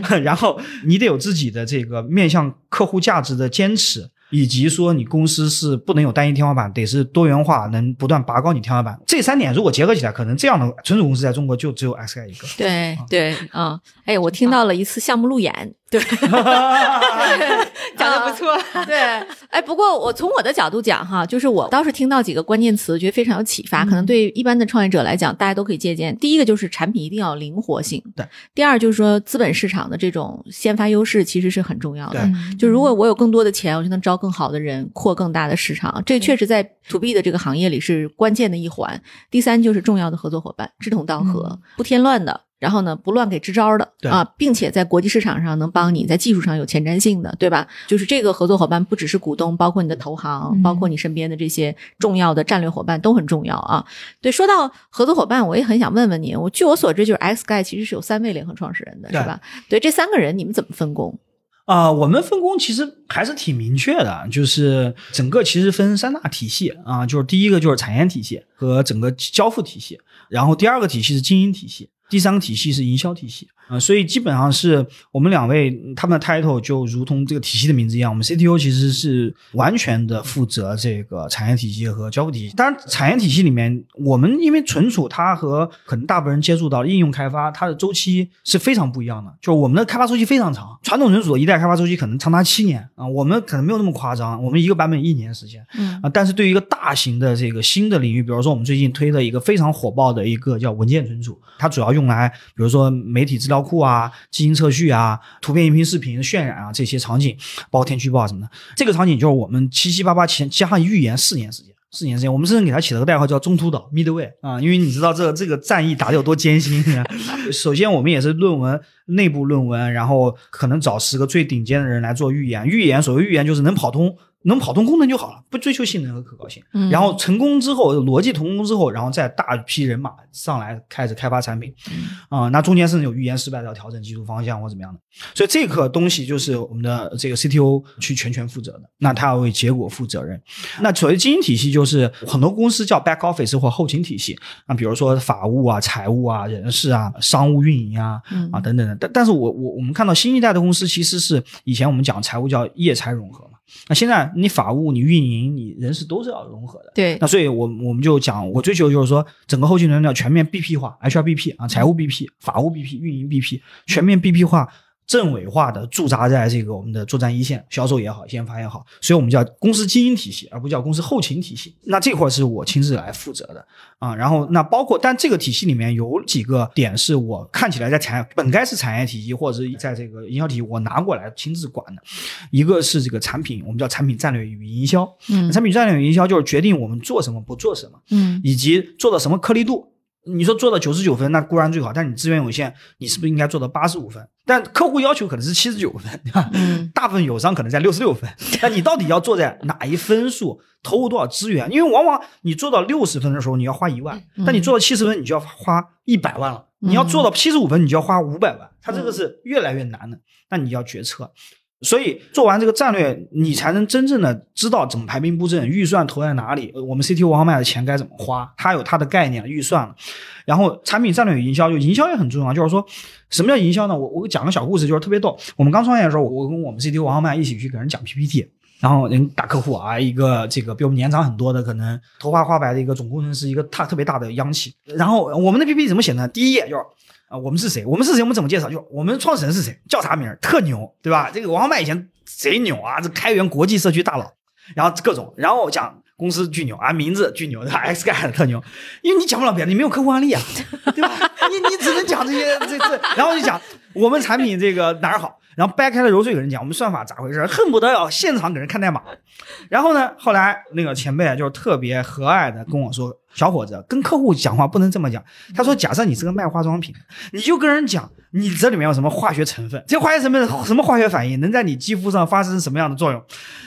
嗯 然后你得有自己的这个面向客户价值的坚持，以及说你公司是不能有单一天花板，得是多元化，能不断拔高你天花板。这三点如果结合起来，可能这样的纯种公司在中国就只有 XI 一个。对对啊，哎，我听到了一次项目路演，对，讲的不错。对，哎，不过我从我的角度讲哈，就是我倒是听到几个关键词，觉得非常有启发，可能对一般的创业者来讲，大家都可以借鉴。第一个就是产品一定要灵活性，对；第二就是说资本市场的这种先发优势其实是很重要的。对就如果我有更多的钱，我就能招更好的人，扩更大的市场。这确实在 to B 的这个行业里是关键的一环。第三就是重要的合作伙伴，志同道合，不添乱的。然后呢，不乱给支招的对啊，并且在国际市场上能帮你在技术上有前瞻性的，对吧？就是这个合作伙伴不只是股东，包括你的投行，嗯包括你身边的这些重要的战略伙伴都很重要啊。对，说到合作伙伴，我也很想问问你，我据我所知，就是 X Guy 其实是有三位联合创始人的，对是吧？对，这三个人你们怎么分工？啊、我们分工其实还是挺明确的，就是整个其实分三大体系啊，就是第一个就是产业体系和整个交付体系，然后第二个体系是经营体系，第三个体系是营销体系。啊、所以基本上是我们两位他们的 title 就如同这个体系的名字一样，我们 CTO 其实是完全的负责这个产业体系和交付体系。当然，产业体系里面，我们因为存储它和可能大部分人接触到的应用开发，它的周期是非常不一样的。就是我们的开发周期非常长，传统存储的一代开发周期可能长达七年啊，我们可能没有那么夸张，我们一个版本一年时间。嗯啊，但是对于一个大型的这个新的领域，比如说我们最近推的一个非常火爆的一个叫文件存储，它主要用来比如说媒体资料库啊、基因测序啊、图片、音频、视频渲染啊这些场景，包括天气预报什么的。这个场景就是我们七七八八前加上预言四年时间。四年时间，我们甚至给它起了个代号叫“中途岛 ”（Midway） 啊，因为你知道这这个战役打得有多艰辛。首先，我们也是论文内部论文，然后可能找十个最顶尖的人来做预言。预言，所谓预言就是能跑通，能跑通功能就好了，不追求性能和可靠性。嗯。然后成功之后，逻辑成功之后，然后再大批人马上来开始开发产品，啊、那中间甚至有预言失败的要调整技术方向或怎么样的，所以这个东西就是我们的这个 CTO 去全权负责的，那他要为结果负责任。那所谓经营体系就是很多公司叫 back office 或后勤体系。啊，比如说法务啊、财务啊、人事啊、商务运营啊嗯。啊等等的。但但是我我我们看到新一代的公司其实是以前我们讲财务叫业财融合嘛，那现在你法务、你运营、你人事都是要融合的。对那所以我我们就讲，我追求就是说，整个后勤团队要全面 BP 化，HR BP 啊，财务 BP、法务 BP、运营 BP，全面 BP 化，政委化的驻扎在这个我们的作战一线，销售也好，研发也好，所以我们叫公司经营体系，而不叫公司后勤体系。那这块是我亲自来负责的啊。然后那包括，但这个体系里面有几个点是我看起来在产本该是产业体系或者是在这个营销体系我拿过来亲自管的，一个是这个产品，我们叫产品战略与营销。嗯产品战略与营销就是决定我们做什么不做什么，嗯以及做到什么颗粒度。你说做到九十九分，那固然最好，但你资源有限，你是不是应该做到八十五分？但客户要求可能是七十九分，对吧？嗯大部分友商可能在六十六分，那你到底要做在哪一分数，投入多少资源？因为往往你做到六十分的时候，你要花一万，嗯但你做到七十分，你就要花一百万了。你要做到七十五分，你就要花五百万，它这个是越来越难的。那你要决策。所以做完这个战略，你才能真正的知道怎么排兵布阵，预算投在哪里，我们 CTO 王卖的钱该怎么花，他有他的概念预算了。然后产品战略与营销，就营销也很重要，就是说什么叫营销呢？我我讲个小故事，就是特别逗。我们刚创业的时候，我跟我们 CTO 王卖一起去给人讲 PPT。然后人大客户啊，一个这个比我们年长很多的，可能头发花白的一个总工程师，一个大特别大的央企。然后我们的 PPT 怎么写呢？第一页就是啊，我们是谁？我们是谁？我们怎么介绍？就我们创始人是谁？叫啥名儿？特牛，对吧？这个王浩麦以前贼牛啊，这开源国际社区大佬，然后各种，然后讲公司巨牛啊，名字巨牛，对吧？X 盖特牛，因为你讲不了别的，你没有客户案例啊，对吧？你你只能讲这些这这，然后就讲我们产品这个哪儿好，然后掰开了揉碎给人讲我们算法咋回事，恨不得要现场给人看代码。然后呢，后来那个前辈就特别和蔼的跟我说：“小伙子，跟客户讲话不能这么讲。”他说：“假设你是个卖化妆品的，你就跟人讲你这里面有什么化学成分，这化学成分什么化学反应能在你肌肤上发生什么样的作用，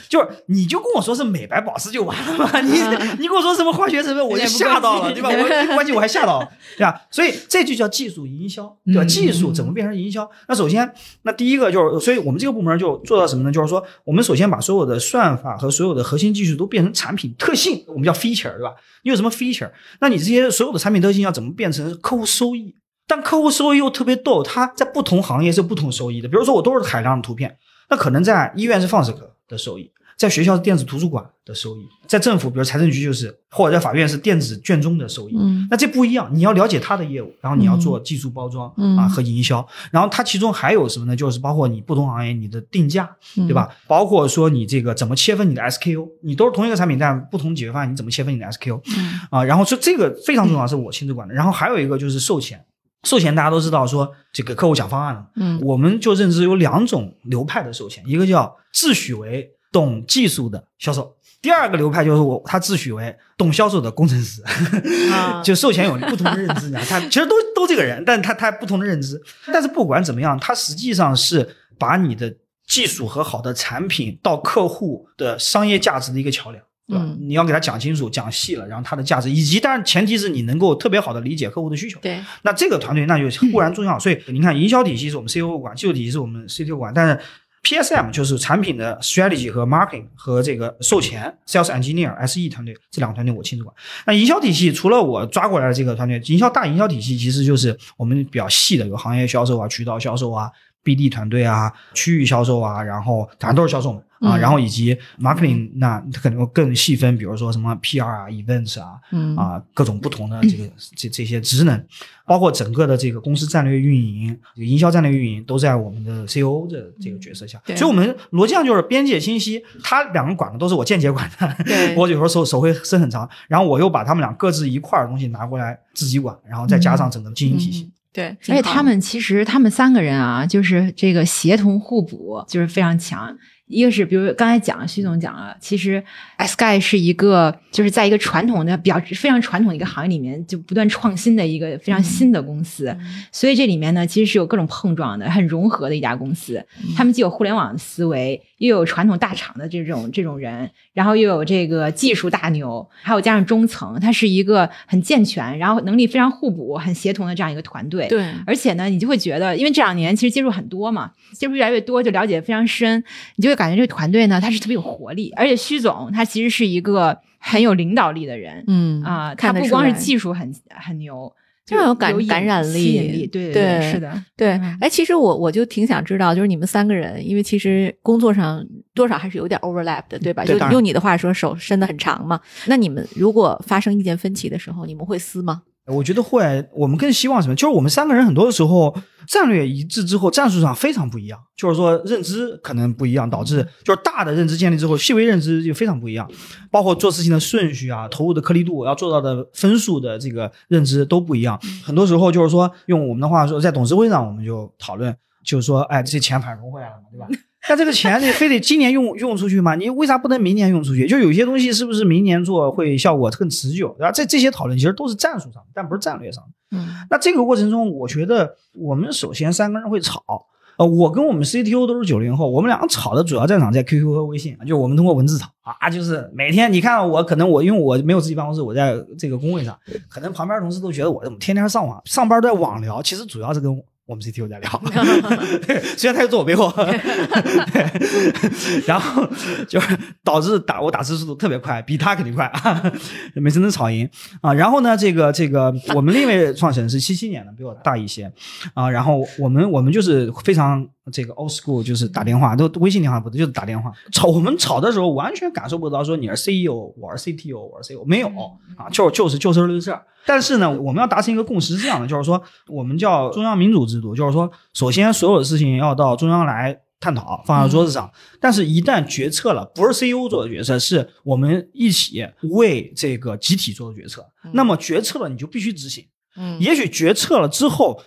就是你就跟我说是美白保湿就完了嘛。你你跟我说什么化学成分，我就吓到了，对吧？我关键我还吓到了，对吧？所以这就叫技术营销，对吧？嗯技术怎么变成营销？那首先，那第一个就是，所以我们这个部门就做到什么呢？就是说，我们首先把所有的算法和所有的核心技术都变成产品特性，我们叫 feature，对吧？你有什么 feature？那你这些所有的产品特性要怎么变成客户收益？但客户收益又特别逗，他在不同行业是不同收益的。比如说，我都是海量的图片，那可能在医院是放射科的收益，在学校是电子图书馆的收益，在政府，比如财政局就是，或者在法院是电子卷宗的收益。嗯那这不一样，你要了解他的业务，然后你要做技术包装、嗯啊和营销，然后它其中还有什么呢？就是包括你不同行业你的定价，嗯对吧？包括说你这个怎么切分你的 SKU，你都是同一个产品，但不同解决方案，你怎么切分你的 SKU 嗯啊？然后说这个非常重要，是我亲自管的。然后还有一个就是售前，售前大家都知道说这个客户讲方案了，嗯我们就认知有两种流派的售前，一个叫自诩为懂技术的销售。第二个流派就是我，他自诩为懂销售的工程师，啊就售前有不同的认知，你知道，他其实都都这个人，但他他不同的认知。但是不管怎么样，他实际上是把你的技术和好的产品到客户的商业价值的一个桥梁。对吧？嗯你要给他讲清楚、讲细了，然后他的价值，以及当然前提是你能够特别好的理解客户的需求。对那这个团队那就固然重要，所以您看，营销体系是我们 CEO 管，技术体系是我们 CTO 管，但是 PSM 就是产品的 strategy 和 marketing 和这个售前 sales engineer SE 团队这两个团队我亲自管。那营销体系除了我抓过来的这个团队，营销大营销体系其实就是我们比较细的，有行业销售啊、渠道销售啊、BD 团队啊、区域销售啊，然后反正都是销售嘛。啊，嗯然后以及 marketing，那它可能更细分，比如说什么 PR 啊、events 啊，嗯啊，各种不同的这个这这些职能，包括整个的这个公司战略运营、这个营销战略运营，都在我们的 CEO 的这个角色下。对所以，我们逻辑上就是边界清晰，他两个管的都是我间接管的对，我有时候手手会伸很长，然后我又把他们俩各自一块儿的东西拿过来自己管，然后再加上整个经营体系。嗯对，而且他们其实他们三个人啊，就是这个协同互补，就是非常强。一个是，比如刚才讲了，徐总讲了，其实 Sky 是一个就是在一个传统的比较非常传统的一个行业里面，就不断创新的一个非常新的公司。所以这里面呢，其实是有各种碰撞的，很融合的一家公司。他们既有互联网的思维，又有传统大厂的这种这种人，然后又有这个技术大牛，还有加上中层，它是一个很健全，然后能力非常互补、很协同的这样一个团队。对而且呢，你就会觉得，因为这两年其实接触很多嘛，接触越来越多，就了解得非常深，你就会感觉这个团队呢，他是特别有活力。而且徐总他其实是一个很有领导力的人嗯啊、他不光是技术很很牛，非常有感引感染力力，对对对，是的，对嗯，哎，其实我我就挺想知道，就是你们三个人，因为其实工作上多少还是有点 overlap 的，对吧？就用你的话说，手伸的很长嘛。那你们如果发生意见分歧的时候，你们会撕吗？我觉得会，我们更希望什么？就是我们三个人很多的时候战略一致之后，战术上非常不一样，就是说认知可能不一样，导致就是大的认知建立之后，细微认知就非常不一样，包括做事情的顺序啊、投入的颗粒度、要做到的分数的这个认知都不一样。很多时候就是说，用我们的话说，在董事会上我们就讨论，就是说，哎，这些钱反融回来了嘛，对吧？但这个钱你非得今年用用出去吗？你为啥不能明年用出去？就有些东西是不是明年做会效果更持久？然后？这这些讨论其实都是战术上，但不是战略上。嗯那这个过程中，我觉得我们首先三个人会吵。呃，我跟我们 CTO 都是九零后，我们两个吵的主要战场在 QQ 和微信，就我们通过文字吵啊，就是每天你看我可能我因为我没有自己办公室，我在这个工位上，可能旁边同事都觉得我怎么天天上网，上班在网聊，其实主要是跟我们 CTO 在聊，虽然他又坐我背后，然后就是导致打我打字速度特别快，比他肯定快，每次能吵赢啊。然后呢，这个这个我们另一位创始人是七七年的，比我大一些啊。然后我们我们就是非常这个 old school，就是打电话，都微信电话不就是打电话吵。我们吵的时候完全感受不到说你是 CEO，我是 CTO，我是 CEO，没有啊，就就是就事论事儿。但是呢，我们要达成一个共识是这样的，就是说我们叫中央民主制度，就是说首先所有的事情要到中央来探讨，放在桌子上。但是，一旦决策了，不是 CEO 做的决策，是我们一起为这个集体做的决策。那么决策了，你就必须执行。嗯也许决策了之后，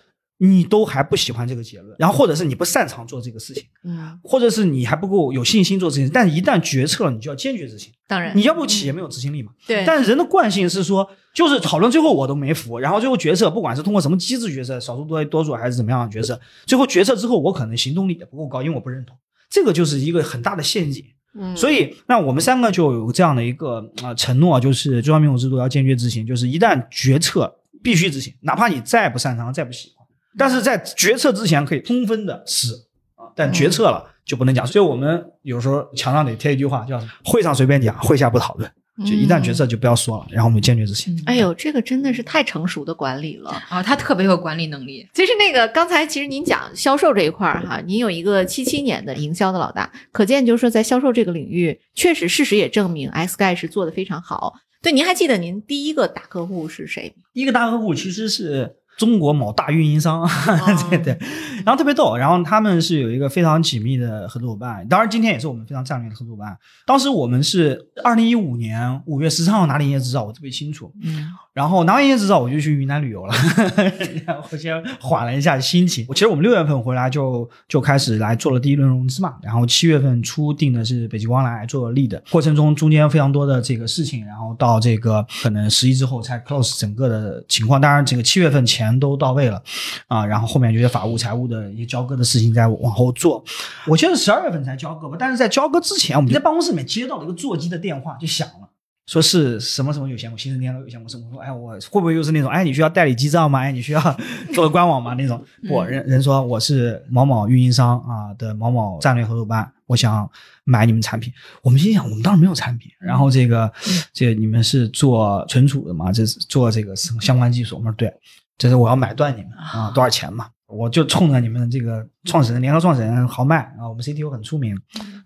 你都还不喜欢这个结论，然后或者是你不擅长做这个事情，嗯，或者是你还不够有信心做这件事情。但是一旦决策了，你就要坚决执行。当然你要不企业没有执行力嘛？对，但人的惯性是说，就是讨论最后我都没服，然后最后决策，不管是通过什么机制决策，少数多多数还是怎么样的决策，最后决策之后，我可能行动力也不够高，因为我不认同，这个就是一个很大的陷阱。嗯所以，那我们三个就有这样的一个啊、呃承诺，就是中央民主制度要坚决执行，就是一旦决策必须执行，哪怕你再不擅长、再不喜欢，但是在决策之前可以充分的试啊，但决策了就不能讲。所以我们有时候墙上得贴一句话，叫“会上随便讲，会下不讨论”。就一旦决策就不要说了，然后我们坚决执行。哎呦，这个真的是太成熟的管理了。啊，他特别有管理能力。其实那个刚才其实您讲销售这一块儿哈，您有一个七七年的营销的老大，可见就是说在销售这个领域，确实事实也证明 Xguy 是做的非常好。对，您还记得您第一个大客户是谁吗？第一个大客户其实是中国某大运营商，对对，然后特别逗，然后他们是有一个非常紧密的合作伙伴，当然今天也是我们非常战略的合作伙伴。当时我们是二零一五年五月十三号拿了营业执照，我特别清楚。嗯然后拿完营业执照，我就去云南旅游了，然后先缓了一下心情。其实我们六月份回来就就开始来做了第一轮融资嘛，然后七月份初定的是北极光来做 lead，过程中中间非常多的这个事情，然后到这个可能十一之后才 close 整个的情况。当然，整个七月份钱都到位了啊，然后后面这些法务、财务的一些交割的事情在往后做。我记得十二月份才交割吧，但是在交割之前，我们在办公室里面接到了一个座机的电话，就响了。说是什么什么有限公司，新生天楼有限公司。我说，哎，我会不会又是那种，哎，你需要代理记账吗？哎，你需要 做个官网吗？那种。不，人人说我是某某运营商啊的某某战略合作伙伴，我想买你们产品。我们心想，我们当时没有产品。然后这个，这你们是做存储的嘛？这是做这个相关技术。我们说对，这是我要买断你们啊，多少钱嘛？我就冲着你们这个创始人、联合创始人豪迈啊，我们 CTO 很出名，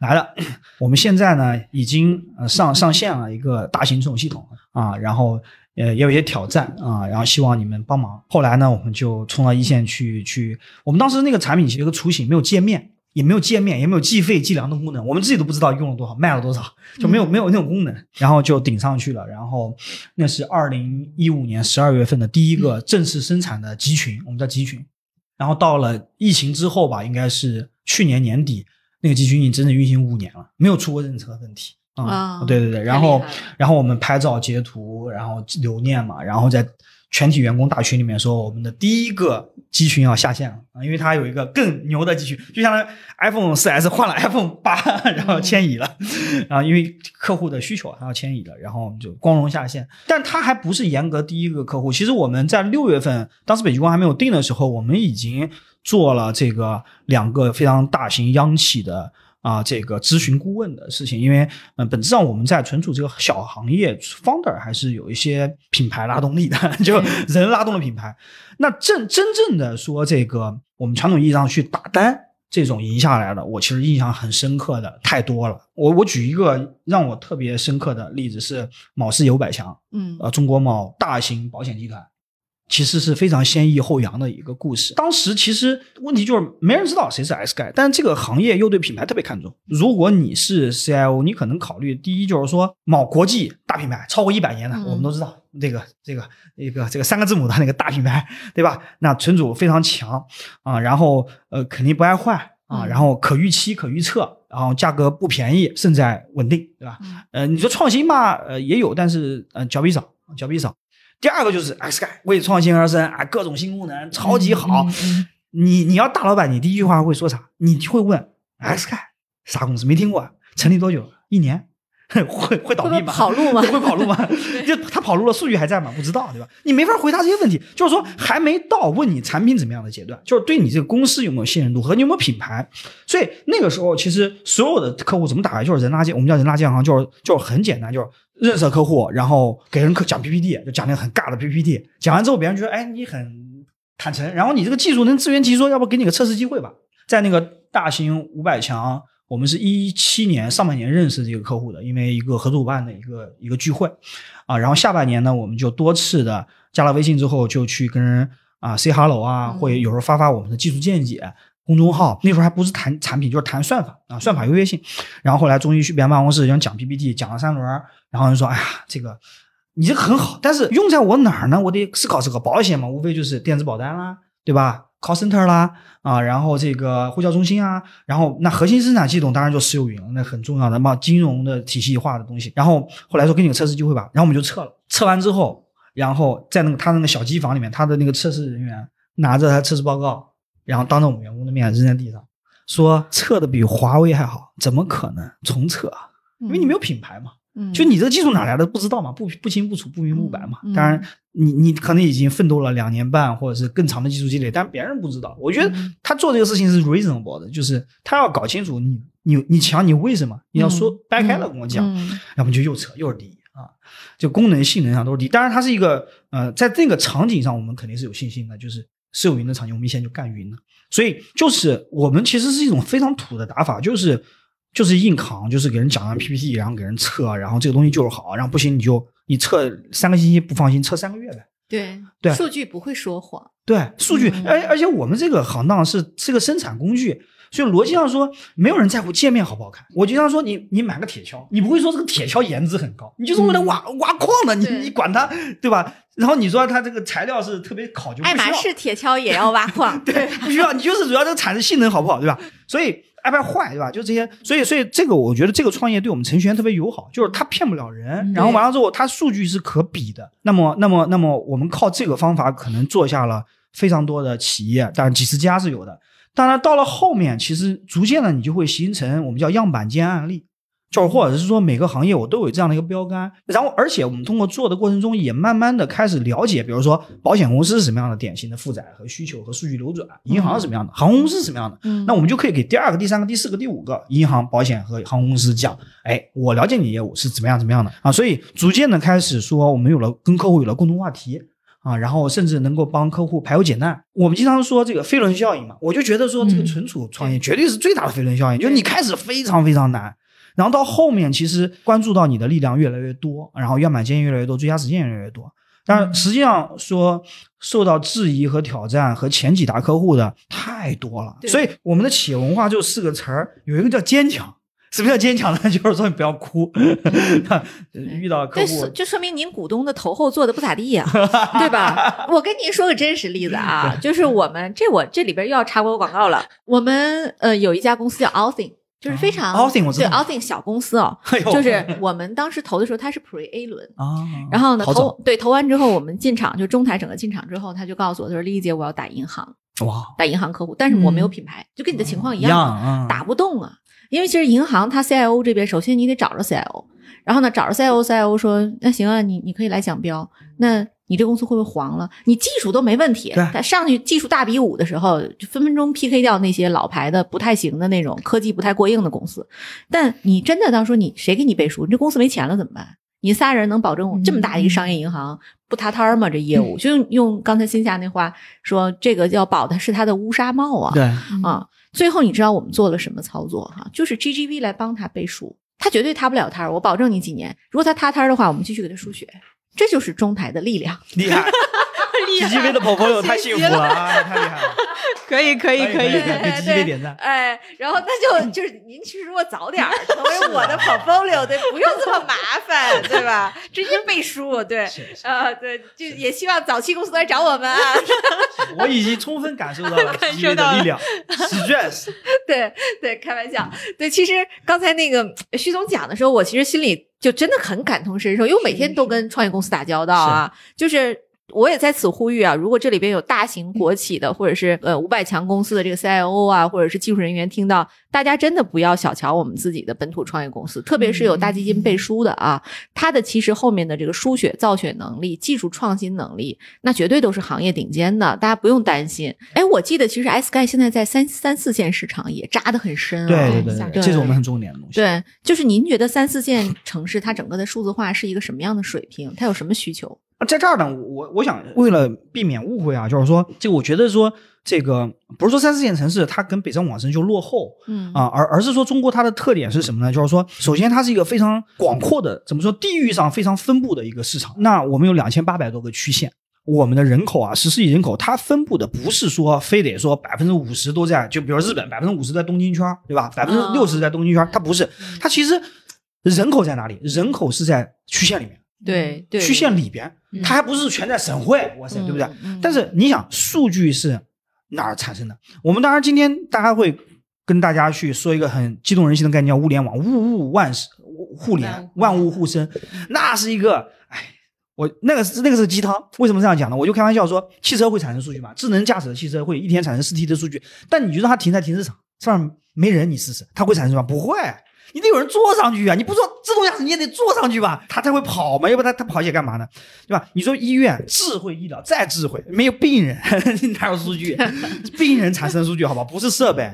来了。我们现在呢已经呃上 上线了一个大型这种系统啊，然后呃也有一些挑战啊，然后希望你们帮忙。后来呢，我们就冲到一线去去。我们当时那个产品其实有个雏形，没有界面，也没有界面，也没有计费计量的功能，我们自己都不知道用了多少，卖了多少，就没有没有那种功能，然后就顶上去了。然后那是二零一五年十二月份的第一个正式生产的集群，我们叫集群。然后到了疫情之后吧，应该是去年年底，那个集群已经整整运行五年了，没有出过任何问题啊、啊对对对，然后然后我们拍照截图，然后留念嘛，然后在全体员工大群里面说，我们的第一个集群要下线了啊，因为它有一个更牛的集群，就相当于 iPhone 4S 换了 iPhone 八，然后迁移了，然后因为客户的需求，它要迁移了，然后我们就光荣下线。但它还不是严格第一个客户，其实我们在六月份，当时北极光还没有定的时候，我们已经做了这个两个非常大型央企的。啊，这个咨询顾问的事情，因为嗯、呃本质上我们在存储这个小行业，founder 还是有一些品牌拉动力的，就人拉动了品牌。那正真正的说这个，我们传统意义上去打单这种赢下来的，我其实印象很深刻的太多了。我我举一个让我特别深刻的例子是某氏有百强，嗯呃，中国某大型保险集团。其实是非常先抑后扬的一个故事。当时其实问题就是没人知道谁是盖，但这个行业又对品牌特别看重。如果你是 CIO，你可能考虑第一就是说某国际大品牌超过一百年的，我们都知道这个这个一个这个三个字母的那个大品牌，对吧？那存储非常强啊，然后呃肯定不爱坏啊，然后可预期可预测，然后价格不便宜，甚至稳定，对吧？呃，你说创新吧，呃也有，但是呃脚比少，脚比少。第二个就是 X 盖为创新而生啊，各种新功能超级好。你你要大老板，你第一句话会说啥？你会问 X 盖啥公司？没听过？成立多久？一年？会会倒闭吗？跑路吗？会跑路吗？就他跑路了，数据还在吗？不知道，对吧？你没法回答这些问题。就是说，还没到问你产品怎么样的阶段，就是对你这个公司有没有信任度和你有没有品牌。所以那个时候，其实所有的客户怎么打开，就是人垃圾，我们叫人垃圾银行，就是就是很简单，就是认识客户，然后给人讲 PPT，就讲那个很尬的 PPT。讲完之后，别人觉得哎你很坦诚，然后你这个技术能自圆其说，要不给你个测试机会吧？在那个大型五百强。我们是一七年上半年认识这个客户的，因为一个合作伙伴的一个一个聚会，啊，然后下半年呢，我们就多次的加了微信之后，就去跟人啊 say hello 啊，会有时候发发我们的技术见解，公众号那时候还不是谈产品，就是谈算法啊，算法优越性。然后后来终于去别人办公室，想讲 PPT，讲了三轮，然后人说，哎呀，这个你这个很好，但是用在我哪儿呢？我得思考思考。保险嘛，无非就是电子保单啦，对吧？call center 啦，啊，然后这个呼叫中心啊，然后那核心生产系统当然就私有云了，那很重要的嘛，金融的体系化的东西。然后后来说给你个测试机会吧，然后我们就测了，测完之后，然后在那个他那个小机房里面，他的那个测试人员拿着他测试报告，然后当着我们员工的面扔在地上，说测的比华为还好，怎么可能重测？因为你没有品牌嘛。就你这个技术哪来的不知道嘛？不不清不楚不明不白嘛？当然，你你可能已经奋斗了两年半或者是更长的技术积累，但别人不知道。我觉得他做这个事情是 reasonable 的，就是他要搞清楚你你你强你为什么你要说掰开了跟我讲，要么就又扯又是第一啊，就功能性能上都是低。当然，它是一个呃，在这个场景上我们肯定是有信心的，就是私有云的场景，我们以前就干云了，所以就是我们其实是一种非常土的打法，就是。就是硬扛，就是给人讲完 PPT，然后给人测，然后这个东西就是好，然后不行你就你测三个星期不放心，测三个月呗。对对，数据不会说谎。对，数据，而而且我们这个行当是是个生产工具，所以逻辑上说，没有人在乎界面好不好看。我经常说，你你买个铁锹，你不会说这个铁锹颜值很高，你就是为了挖挖矿的，你你管它对吧？然后你说它这个材料是特别考究，爱马仕铁锹也要挖矿，对，不需要，你就是主要这个产的性能好不好，对吧？所以。iPad 坏对吧？就这些，所以所以这个我觉得这个创业对我们程序员特别友好，就是他骗不了人，然后完了之后他数据是可比的。那么那么那么我们靠这个方法可能做下了非常多的企业，当然几十家是有的。当然到了后面，其实逐渐的你就会形成我们叫样板间案例。就是或者是说每个行业我都有这样的一个标杆，然后而且我们通过做的过程中也慢慢的开始了解，比如说保险公司是什么样的典型的负载和需求和数据流转，银行是什么样的，航空公司是什么样的，那我们就可以给第二个、第三个、第四个、第五个银行、保险和航空公司讲，哎，我了解你业务是怎么样怎么样的。啊，所以逐渐的开始说我们有了跟客户有了共同话题啊，然后甚至能够帮客户排忧解难。我们经常说这个飞轮效应嘛，我就觉得说这个存储创业绝对是最大的飞轮效应，就是你开始非常非常难。然后到后面，其实关注到你的力量越来越多，然后样板间越来越多，最佳实践越来越多。但实际上说，受到质疑和挑战和前几大客户的太多了。所以我们的企业文化就四个词儿，有一个叫坚强。什么叫坚强呢？就是说你不要哭。遇到客户，就说明您股东的头后做的不咋地呀，对吧？我跟您说个真实例子啊，就是我们这我这里边又要插播广告了。我们呃有一家公司叫 Althing。就是非常对小公司哦，就是我们当时投的时候，它是 Pre A 轮啊，然后呢投对投完之后，我们进场就中台整个进场之后，他就告诉我，他说丽丽姐，我要打银行哇，打银行客户，但是我没有品牌，就跟你的情况一样，打不动啊，因为其实银行它 CIO 这边，首先你得找着 CIO，然后呢找着 CIO，CIO 说那行啊，你你可以来讲标，那。你这公司会不会黄了？你技术都没问题，他上去技术大比武的时候，就分分钟 PK 掉那些老牌的不太行的那种科技不太过硬的公司。但你真的到时候你谁给你背书？你这公司没钱了怎么办？你仨人能保证这么大一个商业银行不塌摊吗？这业务就用用刚才新夏那话说，这个要保的是他的乌纱帽啊！对啊，最后你知道我们做了什么操作哈？就是 GGV 来帮他背书，他绝对塌不了摊儿，我保证你几年。如果他塌摊儿的话，我们继续给他输血。这就是中台的力量，厉害，厉害 GGV 的 portfolio 太幸福了啊，太厉害了！可以可以可以可以可以给 GGV 点赞。哎，然后那就就是您其实如果早点儿成为我的 portfolio，对，不用这么麻烦，对吧？直接背书，对，是是呃，对，就也希望早期公司来找我们啊，我已经充分感受到了 感 GGV 受到了的力量，stress。对对，开玩笑，对，其实刚才那个徐总讲的时候，我其实心里就真的很感同身受，因为我每天都跟创业公司打交道啊，就是。我也在此呼吁啊，如果这里边有大型国企的，或者是呃五百强公司的这个 CIO 啊，或者是技术人员听到，大家真的不要小瞧我们自己的本土创业公司，特别是有大基金背书的啊，它的其实后面的这个输血造血能力、技术创新能力，那绝对都是行业顶尖的，大家不用担心。哎，我记得其实 SKY 现在在三三四线市场也扎得很深啊。对对对对，这是我们很重点的东西。对，就是您觉得三四线城市它整个的数字化是一个什么样的水平？它有什么需求？啊，在这儿呢，我我想为了避免误会啊，就是说，这个我觉得说这个不是说三四线城市它跟北上广深就落后嗯啊，而而是说中国它的特点是什么呢？就是说，首先它是一个非常广阔的，怎么说，地域上非常分布的一个市场。那我们有两千八百多个区县。我们的人口啊，十四亿人口，它分布的不是说非得说百分之五十都在，就比如日本百分之五十在东京圈儿，对吧？百分之六十在东京圈儿，它不是，它其实人口在哪里？人口是在区县里面。对对，区县里边，嗯它还不是全在省会，哇塞，对不对？嗯但是你想，数据是哪儿产生的？我们当然今天大家会跟大家去说一个很激动人心的概念，叫物联网，物物万事互联，万物互生，那是一个，哎。我那个是那个是鸡汤，为什么这样讲呢？我就开玩笑说，汽车会产生数据嘛，智能驾驶的汽车会一天产生四 T 的数据，但你就让它停在停车场上面没人，你试试，它会产生什么？不会，你得有人坐上去啊！你不坐自动驾驶，你也得坐上去吧，它才会跑嘛，要不它它跑起来干嘛呢？对吧？你说医院智慧医疗再智慧，没有病人 哪有数据？病人产生数据好吧，不是设备。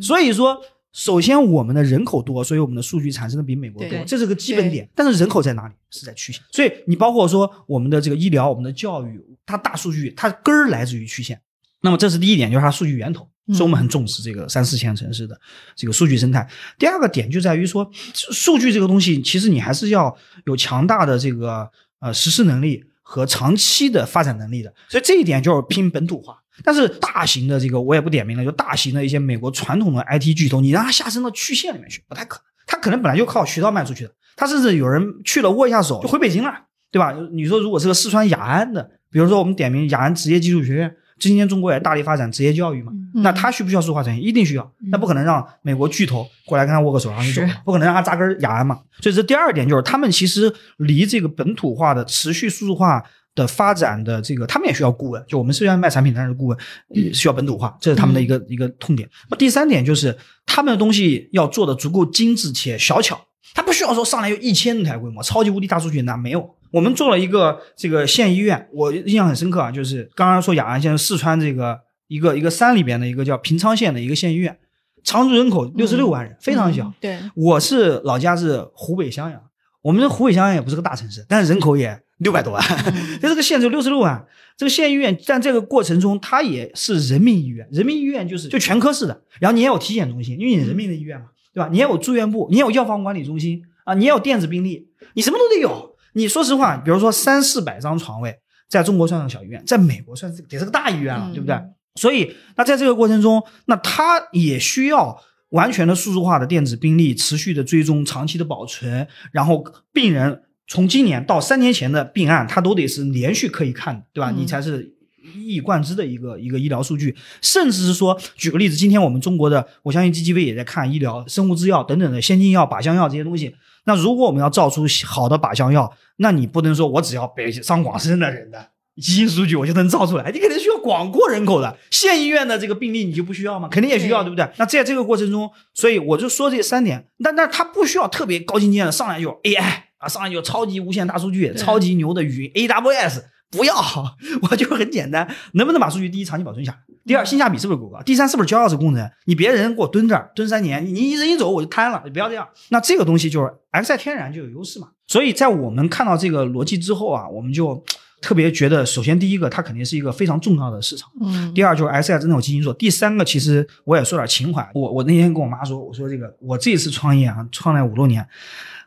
所以说，首先我们的人口多，所以我们的数据产生的比美国多，这是个基本点。但是人口在哪里？是在曲线。所以你包括说我们的这个医疗、我们的教育，它大数据它根儿来自于曲线。那么这是第一点，就是它数据源头。所以我们很重视这个三四线城市的这个数据生态。第二个点就在于说，数据这个东西，其实你还是要有强大的这个呃实施能力和长期的发展能力的。所以这一点就是拼本土化。但是大型的这个我也不点名了，就大型的一些美国传统的 IT 巨头，你让它下升到区县里面去，不太可能。它可能本来就靠渠道卖出去的，它甚至有人去了握一下手就回北京了，对吧？你说如果是个四川雅安的，比如说我们点名雅安职业技术学院，今天中国也大力发展职业教育嘛，嗯那他需不需要数字化转型？一定需要，那不可能让美国巨头过来跟他握个手，然后就走，不可能让他扎根雅安嘛。所以这第二点就是，他们其实离这个本土化的持续数字化的发展的这个，他们也需要顾问。就我们虽然卖产品，但是顾问呃需要本土化，这是他们的一个、一个痛点。那第三点就是，他们的东西要做的足够精致且小巧，他不需要说上来有一千台规模，超级无敌大数据那没有。我们做了一个这个县医院，我印象很深刻啊，就是刚刚说雅安县四川这个一个一个山里边的一个叫平昌县的一个县医院，常住人口六十六万人，非常小。嗯对，我是老家是湖北襄阳，我们的湖北襄阳也不是个大城市，但是人口也六百多万，嗯 在这个县只有六十六万。这个县医院在这个过程中，它也是人民医院，人民医院就是就全科室的，然后你也有体检中心，因为你人民的医院嘛，对吧？你也有住院部，你也有药房管理中心啊，你也有电子病历，你什么都得有。你说实话，比如说三四百张床位，在中国算是小医院，在美国算是得是个大医院了，嗯对不对？所以，那在这个过程中，那它也需要完全的数字化的电子病历，持续的追踪，长期的保存，然后病人从今年到三年前的病案，它都得是连续可以看的，对吧？嗯你才是一以贯之的一个一个医疗数据，甚至是说，举个例子，今天我们中国的，我相信 GGV 也在看医疗、生物制药等等的先进药、靶向药这些东西。那如果我们要造出好的靶向药，那你不能说我只要北上广深的人的基因数据我就能造出来，你肯定需要广阔人口的。县医院的这个病例你就不需要吗？肯定也需要，对不对？那在这个过程中，所以我就说这三点，但但它不需要特别高精尖的，上来就 AI 啊，上来就超级无限大数据，超级牛的云 AWS。不要，我就很简单，能不能把数据第一长期保存下来？第二性价比是不是够高？第三是不是骄傲是工人？你别人给我蹲这儿蹲三年，你一人一走我就瘫了，你不要这样。那这个东西就是 X 在天然就有优势嘛。所以在我们看到这个逻辑之后啊，我们就特别觉得，首先第一个它肯定是一个非常重要的市场，嗯第二就是 S I 真的有基金做，第三个其实我也说点情怀，我我那天跟我妈说，我说这个我这次创业啊，创了五六年，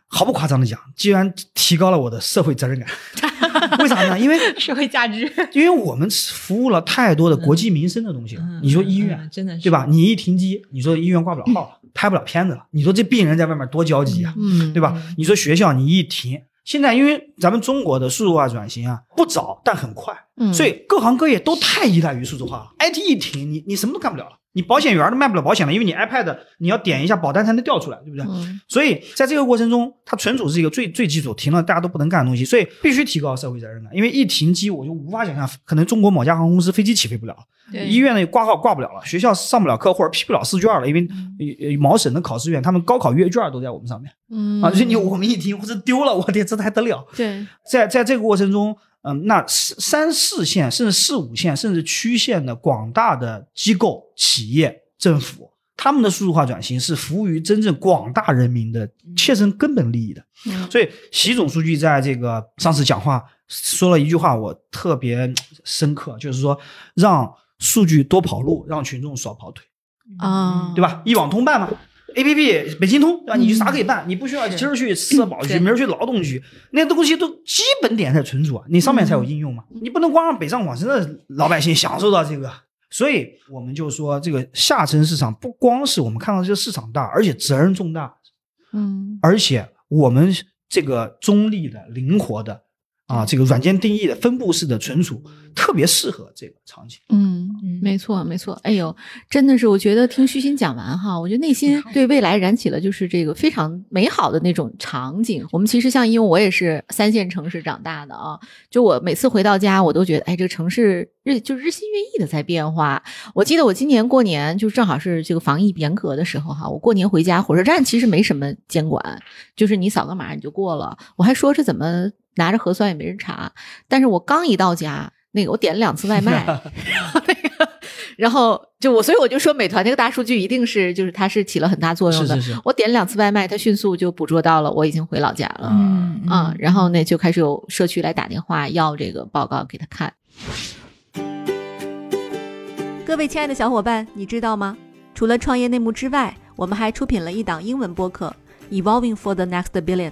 毫不夸张的讲，居然提高了我的社会责任感。为啥呢？因为 社会价值，因为我们服务了太多的国计民生的东西了。你说医院、嗯真的是对吧？？你一停机，你说医院挂不了号了，拍不了片子了，你说这病人在外面多焦急啊，嗯，对吧？你说学校你一停，现在因为咱们中国的数字化转型啊不早，但很快，嗯，所以各行各业都太依赖于数字化了。IT 一停，你你什么都干不了了。你保险员都卖不了保险了，因为你 iPad 你要点一下保单才能调出来，对不对？嗯所以在这个过程中，它存储是一个最最基础，停了大家都不能干的东西，所以必须提高社会责任感。因为一停机，我就无法想象，可能中国某家航空公司飞机起飞不了医院呢挂号挂不了了，学校上不了课或者批不了试卷了，因为毛省的考试院他们高考阅卷都在我们上面嗯啊，就是你我们一停或者丢了，我天，这还得了？对，在在这个过程中，嗯，那三三四线甚至四五线甚至区县的广大的机构、企业、政府，他们的数字化转型是服务于真正广大人民的切身根本利益的。嗯所以，习总书记在这个上次讲话说了一句话，我特别深刻，就是说让数据多跑路，让群众少跑腿，啊，对吧？一网通办嘛。A P P 北京通，对吧？你啥可以办，你不需要今儿去社保局，明儿去劳动局，那东西都基本点在存储啊，你上面才有应用嘛。你不能光让北上广深的老百姓享受到这个，所以我们就说，这个下沉市场不光是我们看到这个市场大，而且责任重大，嗯。而且我们这个中立的、灵活的啊，这个软件定义的分布式的存储，特别适合这个场景。嗯，嗯没错没错。哎呦，真的是，我觉得听虚心讲完哈，我觉得内心对未来燃起了就是这个非常美好的那种场景。我们其实像，因为我也是三线城市长大的啊，就我每次回到家，我都觉得，哎，这个城市日就日新月异的在变化。我记得我今年过年就正好是这个防疫严格的时候哈，我过年回家，火车站其实没什么监管，就是你扫个码你就过了。我还说这怎么拿着核酸也没人查，但是我刚一到家，那个我点了两次外卖，然后那个，然后就我，所以我就说美团那个大数据一定是就是它是起了很大作用的。是是是我点了两次外卖，它迅速就捕捉到了我已经回老家了。嗯啊、然后呢，就开始有社区来打电话要这个报告给他看。各位亲爱的小伙伴，你知道吗？除了创业内幕之外，我们还出品了一档英文播客《Evolving for the Next Billion》，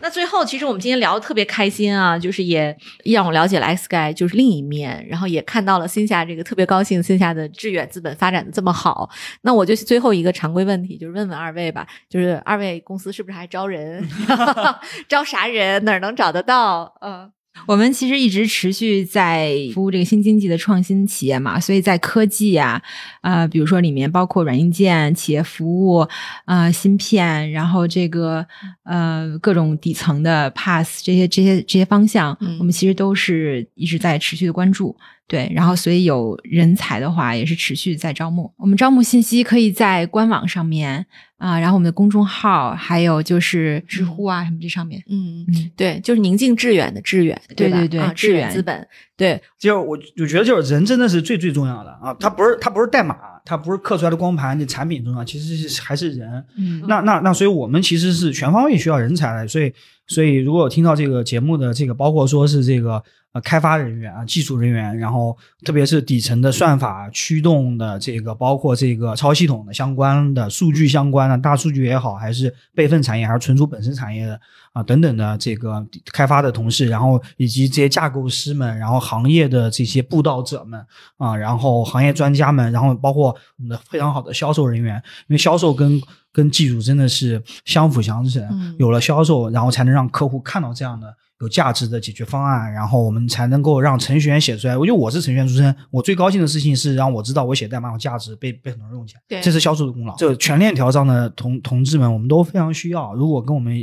那最后，其实我们今天聊的特别开心啊，就是也让我了解了 X Guy 就是另一面，然后也看到了线下这个特别高兴，线下的致远资本发展的这么好。那我就最后一个常规问题，就是问问二位吧，就是二位公司是不是还招人？招啥人？哪儿能找得到？嗯。我们其实一直持续在服务这个新经济的创新企业嘛，所以在科技啊，呃，比如说里面包括软硬件、企业服务、呃，芯片，然后这个呃各种底层的 pass 这些这些这些方向，嗯我们其实都是一直在持续的关注。对，然后所以有人才的话，也是持续在招募。我们招募信息可以在官网上面啊、然后我们的公众号，还有就是知乎啊、什么这上面。嗯嗯，对，就是宁静致远的致远，吧？对对对啊，致致远资本，对，就是我我觉得就是人真的是最最重要的啊，它不是它不是代码，它不是刻出来的光盘，这产品重要，其实是还是人。嗯那那那，所以我们其实是全方位需要人才的，所以所以如果有听到这个节目的这个，包括说是这个呃开发人员啊、技术人员，然后特别是底层的算法驱动的这个，包括这个超系统的相关的数据相关的大数据也好，还是备份产业，还是存储本身产业的啊等等的这个开发的同事，然后以及这些架构师们，然后行业的这些布道者们啊，然后行业专家们，然后包括我们的非常好的销售人员，因为销售跟跟技术真的是相辅相成，嗯。有了销售，然后才能让客户看到这样的有价值的解决方案，然后我们才能够让程序员写出来。我觉得我是程序员出身，我最高兴的事情是让我知道我写代码有价值，被被很多人用起来，对这是销售的功劳。这全链条上的同同志们，我们都非常需要。如果跟我们，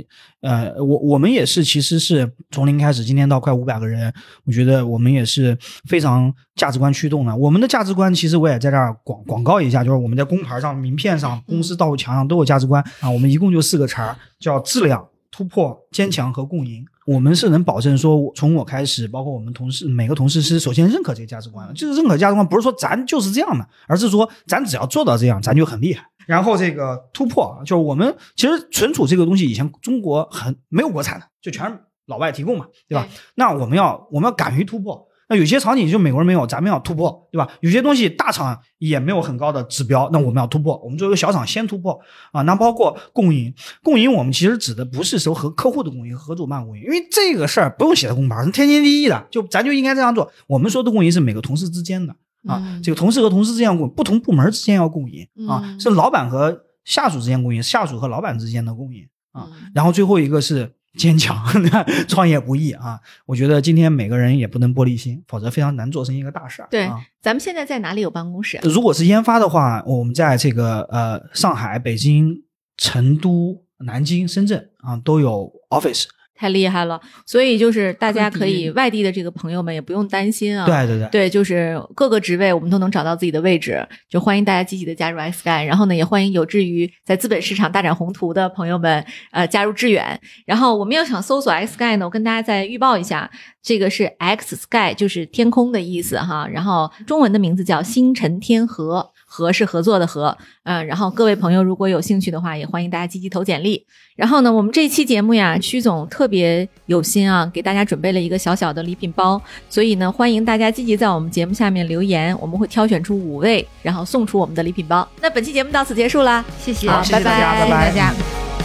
呃，我我们也是，其实是从零开始，今天到快五百个人，我觉得我们也是非常价值观驱动的。我们的价值观，其实我也在这儿广广告一下，就是我们在工牌上、名片上、公司道路墙上都有价值观啊。我们一共就四个词儿，叫质量、突破、坚强和共赢。我们是能保证说，从我开始，包括我们同事每个同事是首先认可这个价值观的。就是认可价值观，不是说咱就是这样的，而是说咱只要做到这样，咱就很厉害。然后这个突破，就是我们其实存储这个东西，以前中国很没有国产的，就全是老外提供嘛，对吧？那我们要我们要敢于突破。那有些场景就美国人没有，咱们要突破，对吧？有些东西大厂也没有很高的指标，那我们要突破。我们作为小厂先突破啊。那包括共赢，共赢我们其实指的不是说和客户的共赢，合作办共赢，因为这个事儿不用写在公牌，是天经地义的，就咱就应该这样做。我们说的共赢是每个同事之间的啊，这个同事和同事之间共，不同部门之间要共赢啊，是老板和下属之间共赢，下属和老板之间的共赢啊。然后最后一个是。坚强，创业不易啊！我觉得今天每个人也不能玻璃心，否则非常难做成一个大事儿。对，咱们现在在哪里有办公室？如果是研发的话，我们在这个呃上海、北京、成都、南京、深圳啊都有 office。太厉害了，所以就是大家可以外地的这个朋友们也不用担心啊。对对对，对，就是各个职位我们都能找到自己的位置，就欢迎大家积极的加入 X Sky，然后呢，也欢迎有志于在资本市场大展宏图的朋友们呃加入致远。然后我们要想搜索 X Sky 呢，我跟大家再预报一下，这个是 X Sky，就是天空的意思哈。然后中文的名字叫星辰天河。合是合作的合，嗯，然后各位朋友如果有兴趣的话，也欢迎大家积极投简历。然后呢，我们这期节目呀，曲总特别有心啊，给大家准备了一个小小的礼品包，所以呢，欢迎大家积极在我们节目下面留言，我们会挑选出五位，然后送出我们的礼品包。那本期节目到此结束啦，谢谢，拜拜，拜拜，大家。